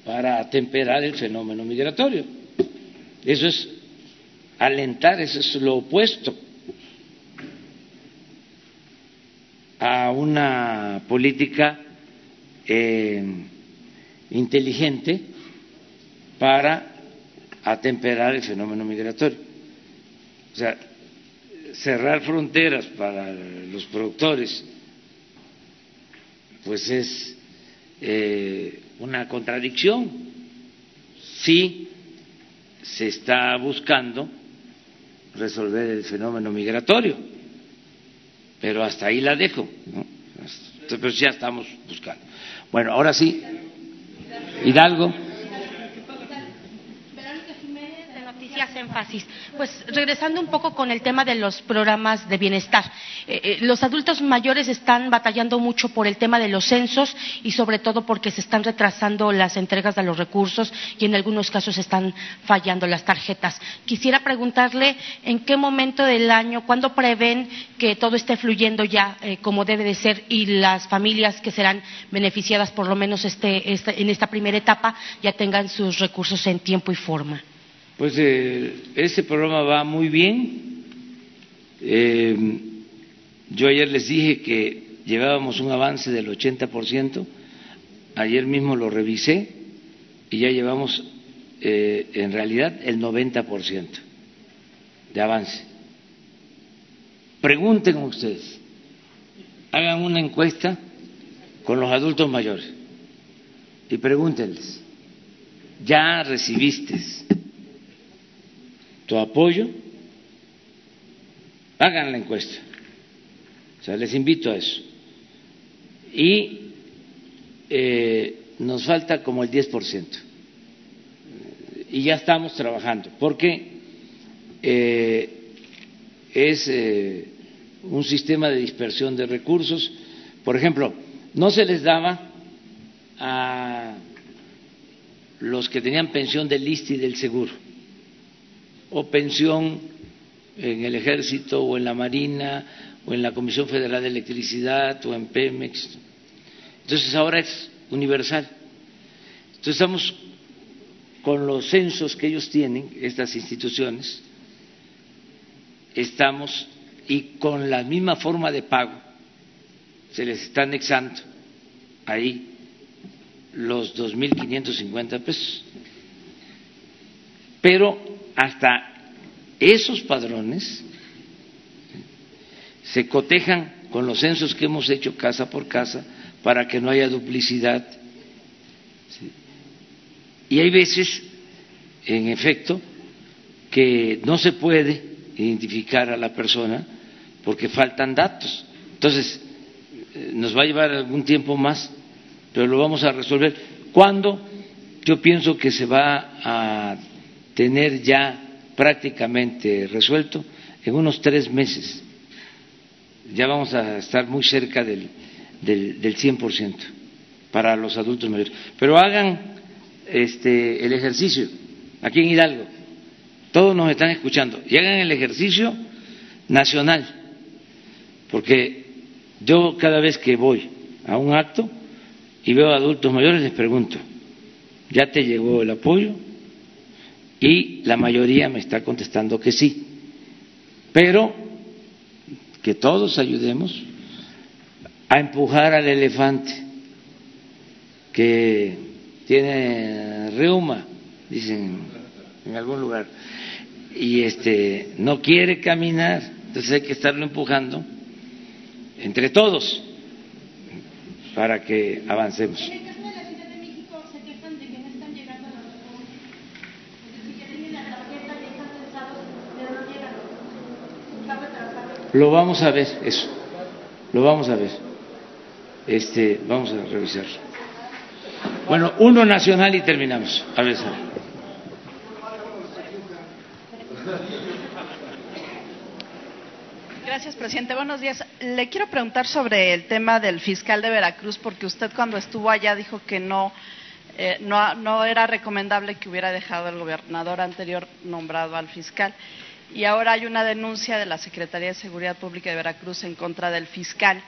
para atemperar el fenómeno migratorio. Eso es alentar, eso es lo opuesto a una política eh, inteligente para atemperar el fenómeno migratorio. O sea, cerrar fronteras para los productores, pues es eh, una contradicción. Sí se está buscando resolver el fenómeno migratorio, pero hasta ahí la dejo. Pero ya estamos buscando. Bueno, ahora sí, Hidalgo. Énfasis. Pues regresando un poco con el tema de los programas de bienestar. Eh, eh, los adultos mayores están batallando mucho por el tema de los censos y sobre todo porque se están retrasando las entregas de los recursos y en algunos casos están fallando las tarjetas. Quisiera preguntarle en qué momento del año, cuándo prevén que todo esté fluyendo ya eh, como debe de ser y las familias que serán beneficiadas por lo menos este, este, en esta primera etapa ya tengan sus recursos en tiempo y forma. Pues eh, este programa va muy bien. Eh, yo ayer les dije que llevábamos un avance del 80%. Ayer mismo lo revisé y ya llevamos eh, en realidad el 90% de avance. Pregunten ustedes, hagan una encuesta con los adultos mayores y pregúntenles, ¿ya recibiste tu apoyo, hagan la encuesta. O sea, les invito a eso. Y eh, nos falta como el 10%. Y ya estamos trabajando, porque eh, es eh, un sistema de dispersión de recursos. Por ejemplo, no se les daba a los que tenían pensión del ISTE y del seguro o pensión en el ejército o en la marina o en la Comisión Federal de Electricidad o en Pemex. Entonces ahora es universal. Entonces estamos con los censos que ellos tienen, estas instituciones, estamos y con la misma forma de pago se les está anexando ahí los 2.550 pesos. Pero hasta esos padrones se cotejan con los censos que hemos hecho casa por casa para que no haya duplicidad. Y hay veces, en efecto, que no se puede identificar a la persona porque faltan datos. Entonces, eh, nos va a llevar algún tiempo más, pero lo vamos a resolver. ¿Cuándo? Yo pienso que se va a tener ya prácticamente resuelto en unos tres meses. Ya vamos a estar muy cerca del, del, del 100% para los adultos mayores. Pero hagan este, el ejercicio aquí en Hidalgo. Todos nos están escuchando. Y hagan el ejercicio nacional. Porque yo cada vez que voy a un acto y veo adultos mayores les pregunto, ¿ya te llegó el apoyo? Y la mayoría me está contestando que sí. Pero que todos ayudemos a empujar al elefante que tiene reuma, dicen en algún lugar, y este no quiere caminar, entonces hay que estarlo empujando entre todos para que avancemos. Lo vamos a ver, eso. Lo vamos a ver. Este, vamos a revisar. Bueno, uno nacional y terminamos. A ver. Gracias, presidente. Buenos días. Le quiero preguntar sobre el tema del fiscal de Veracruz, porque usted cuando estuvo allá dijo que no, eh, no, no era recomendable que hubiera dejado el gobernador anterior nombrado al fiscal. Y ahora hay una denuncia de la Secretaría de Seguridad Pública de Veracruz en contra del fiscal.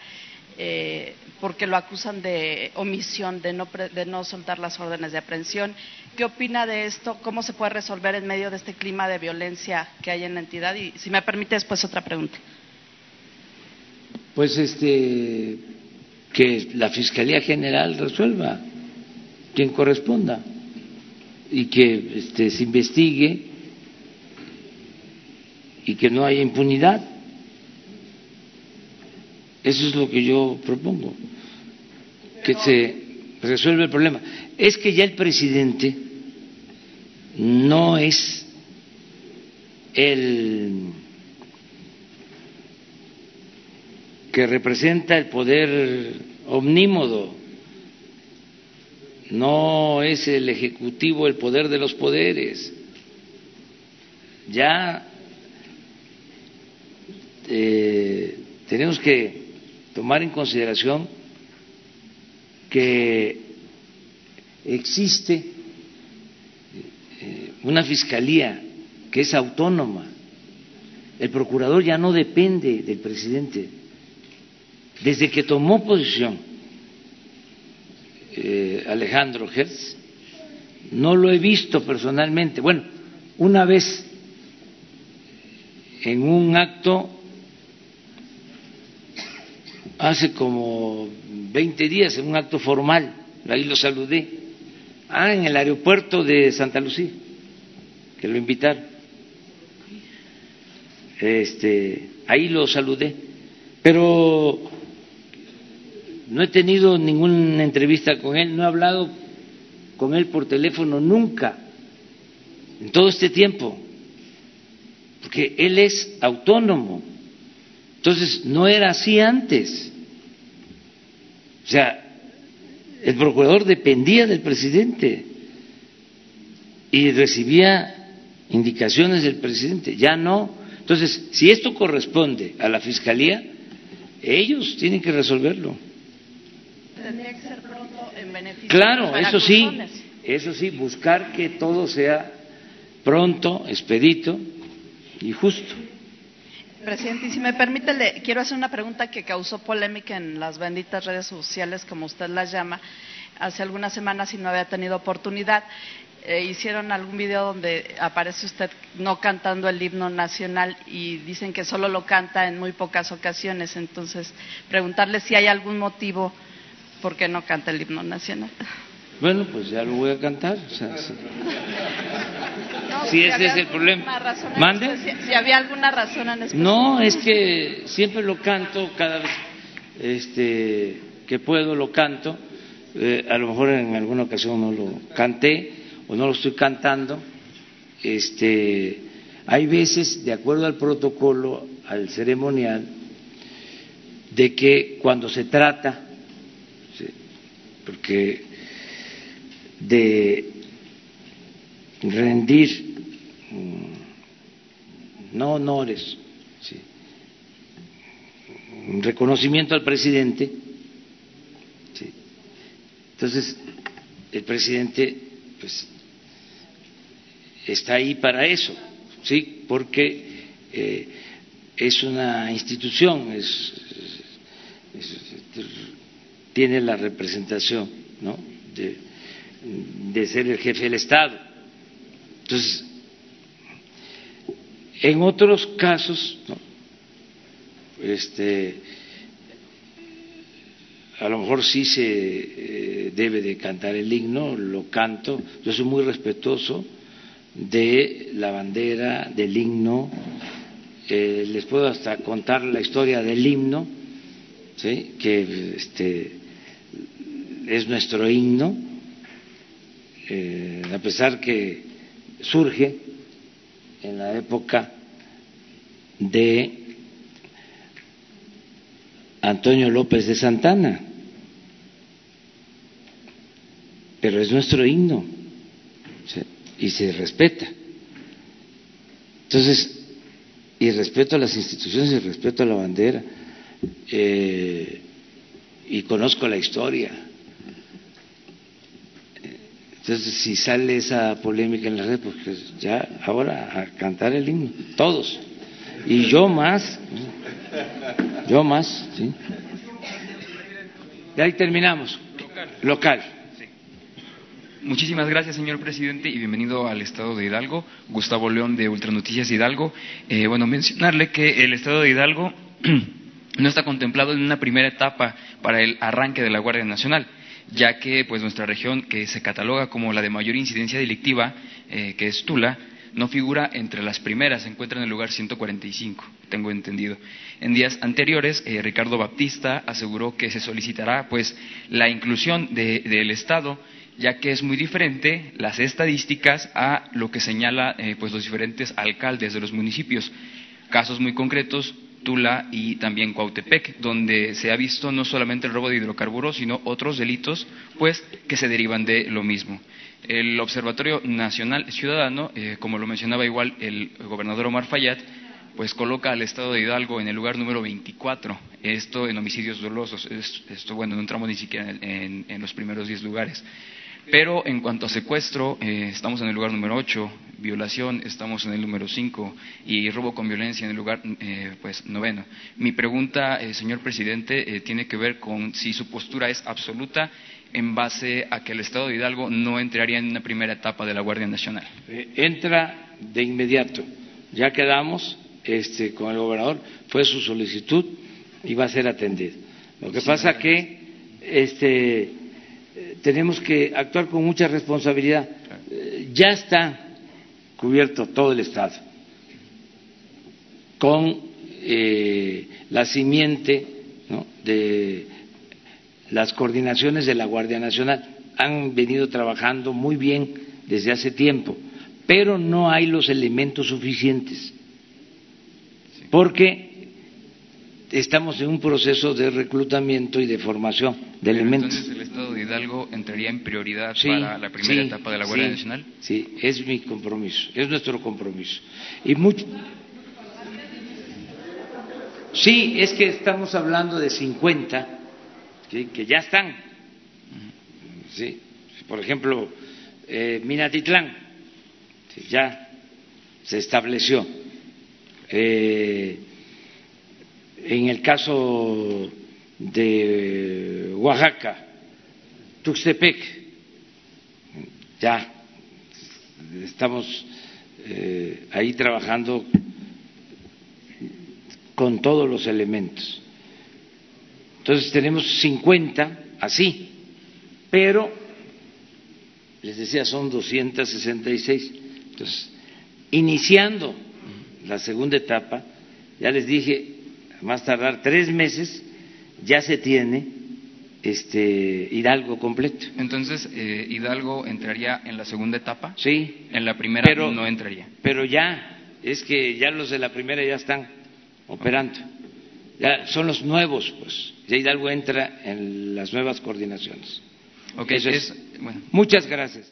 Eh, porque lo acusan de omisión, de no, de no soltar las órdenes de aprehensión. ¿Qué opina de esto? ¿Cómo se puede resolver en medio de este clima de violencia que hay en la entidad? Y si me permite después otra pregunta. Pues este que la Fiscalía General resuelva quien corresponda y que este, se investigue y que no haya impunidad. Eso es lo que yo propongo, que se resuelva el problema. Es que ya el presidente no es el que representa el poder omnímodo, no es el ejecutivo el poder de los poderes. Ya eh, tenemos que tomar en consideración que existe eh, una fiscalía que es autónoma. El procurador ya no depende del presidente. Desde que tomó posición eh, Alejandro Hertz, no lo he visto personalmente. Bueno, una vez en un acto hace como 20 días en un acto formal, ahí lo saludé, ah, en el aeropuerto de Santa Lucía, que lo invitaron. Este, ahí lo saludé, pero no he tenido ninguna entrevista con él, no he hablado con él por teléfono nunca en todo este tiempo, porque él es autónomo entonces, no era así antes. O sea, el procurador dependía del presidente y recibía indicaciones del presidente, ya no. Entonces, si esto corresponde a la Fiscalía, ellos tienen que resolverlo. Tendría que ser pronto en beneficio Claro, eso sí, eso sí, buscar que todo sea pronto, expedito y justo. Presidente, y si me permite, le quiero hacer una pregunta que causó polémica en las benditas redes sociales, como usted las llama, hace algunas semanas y no había tenido oportunidad. Eh, hicieron algún video donde aparece usted no cantando el himno nacional y dicen que solo lo canta en muy pocas ocasiones. Entonces, preguntarle si hay algún motivo por qué no canta el himno nacional. Bueno, pues ya lo voy a cantar. O sea, si ese es el problema. ¿Mande? Si, había alguna razón en especial. No, es que siempre lo canto cada vez este, que puedo, lo canto. Eh, a lo mejor en alguna ocasión no lo canté o no lo estoy cantando. Este, hay veces, de acuerdo al protocolo, al ceremonial, de que cuando se trata, porque de rendir no honores, sí, reconocimiento al presidente. Sí. Entonces, el presidente pues, está ahí para eso, sí, porque eh, es una institución, es, tiene la representación, ¿no? De ser el jefe del Estado. Entonces, en otros casos, este, a lo mejor sí se eh, debe de cantar el himno, lo canto, yo soy muy respetuoso de la bandera, del himno, eh, les puedo hasta contar la historia del himno, que este, es nuestro himno, eh, a pesar que surge en la época de Antonio López de Santana, pero es nuestro himno y se respeta. Entonces, y respeto a las instituciones y respeto a la bandera. Eh, y conozco la historia. Entonces, si sale esa polémica en la red, pues ya ahora a cantar el himno, todos. Y yo más, yo más, ¿sí? Y ahí terminamos. Local. Muchísimas gracias, señor presidente, y bienvenido al Estado de Hidalgo. Gustavo León, de Ultranoticias Hidalgo. Eh, bueno, mencionarle que el Estado de Hidalgo no está contemplado en una primera etapa para el arranque de la Guardia Nacional, ya que pues nuestra región, que se cataloga como la de mayor incidencia delictiva, eh, que es Tula, no figura entre las primeras, se encuentra en el lugar 145, tengo entendido. En días anteriores, eh, Ricardo Baptista aseguró que se solicitará pues la inclusión del Estado, ya que es muy diferente las estadísticas a lo que señala eh, pues los diferentes alcaldes de los municipios. Casos muy concretos, Tula y también Cuautepec, donde se ha visto no solamente el robo de hidrocarburos, sino otros delitos, pues, que se derivan de lo mismo. El Observatorio Nacional Ciudadano, eh, como lo mencionaba igual el gobernador Omar Fayad, pues coloca al estado de Hidalgo en el lugar número 24, esto en homicidios dolosos, esto bueno, no entramos ni siquiera en, los primeros 10 lugares. Pero en cuanto a secuestro, eh, estamos en el lugar número 8, violación estamos en el número 5 y robo con violencia en el lugar eh, pues noveno. Mi pregunta, eh, señor presidente, tiene que ver con si su postura es absoluta en base a que el Estado de Hidalgo no entraría en una primera etapa de la Guardia Nacional. entra de inmediato. Ya quedamos este, con el gobernador, fue su solicitud y va a ser atendido. Lo que pasa que este, tenemos que actuar con mucha responsabilidad. Eh, ya está cubierto todo el Estado con eh, la simiente de las coordinaciones de la Guardia Nacional. Han venido trabajando muy bien desde hace tiempo, pero no hay los elementos suficientes, porque estamos en un proceso de reclutamiento y de formación de elementos. Entonces, ¿el Estado de Hidalgo entraría en prioridad para la primera etapa de la Guardia Nacional? Sí, es mi compromiso, es nuestro compromiso. Y mucho. Sí, es que estamos hablando de 50 que ya están. Sí, por ejemplo, eh, Minatitlán, ya se estableció. Eh, en el caso de Oaxaca, Tuxtepec, ya estamos eh, ahí trabajando con todos los elementos. Entonces tenemos 50 así, pero les decía son 266. Entonces, iniciando la segunda etapa, ya les dije, más tardar tres meses, ya se tiene este Hidalgo completo. Entonces, eh, Hidalgo entraría en la segunda etapa. Sí. En la primera no entraría. Pero ya, es que ya los de la primera ya están operando. Ya son los nuevos, pues. Ya Hidalgo entra en las nuevas coordinaciones. Okay, es, Muchas gracias.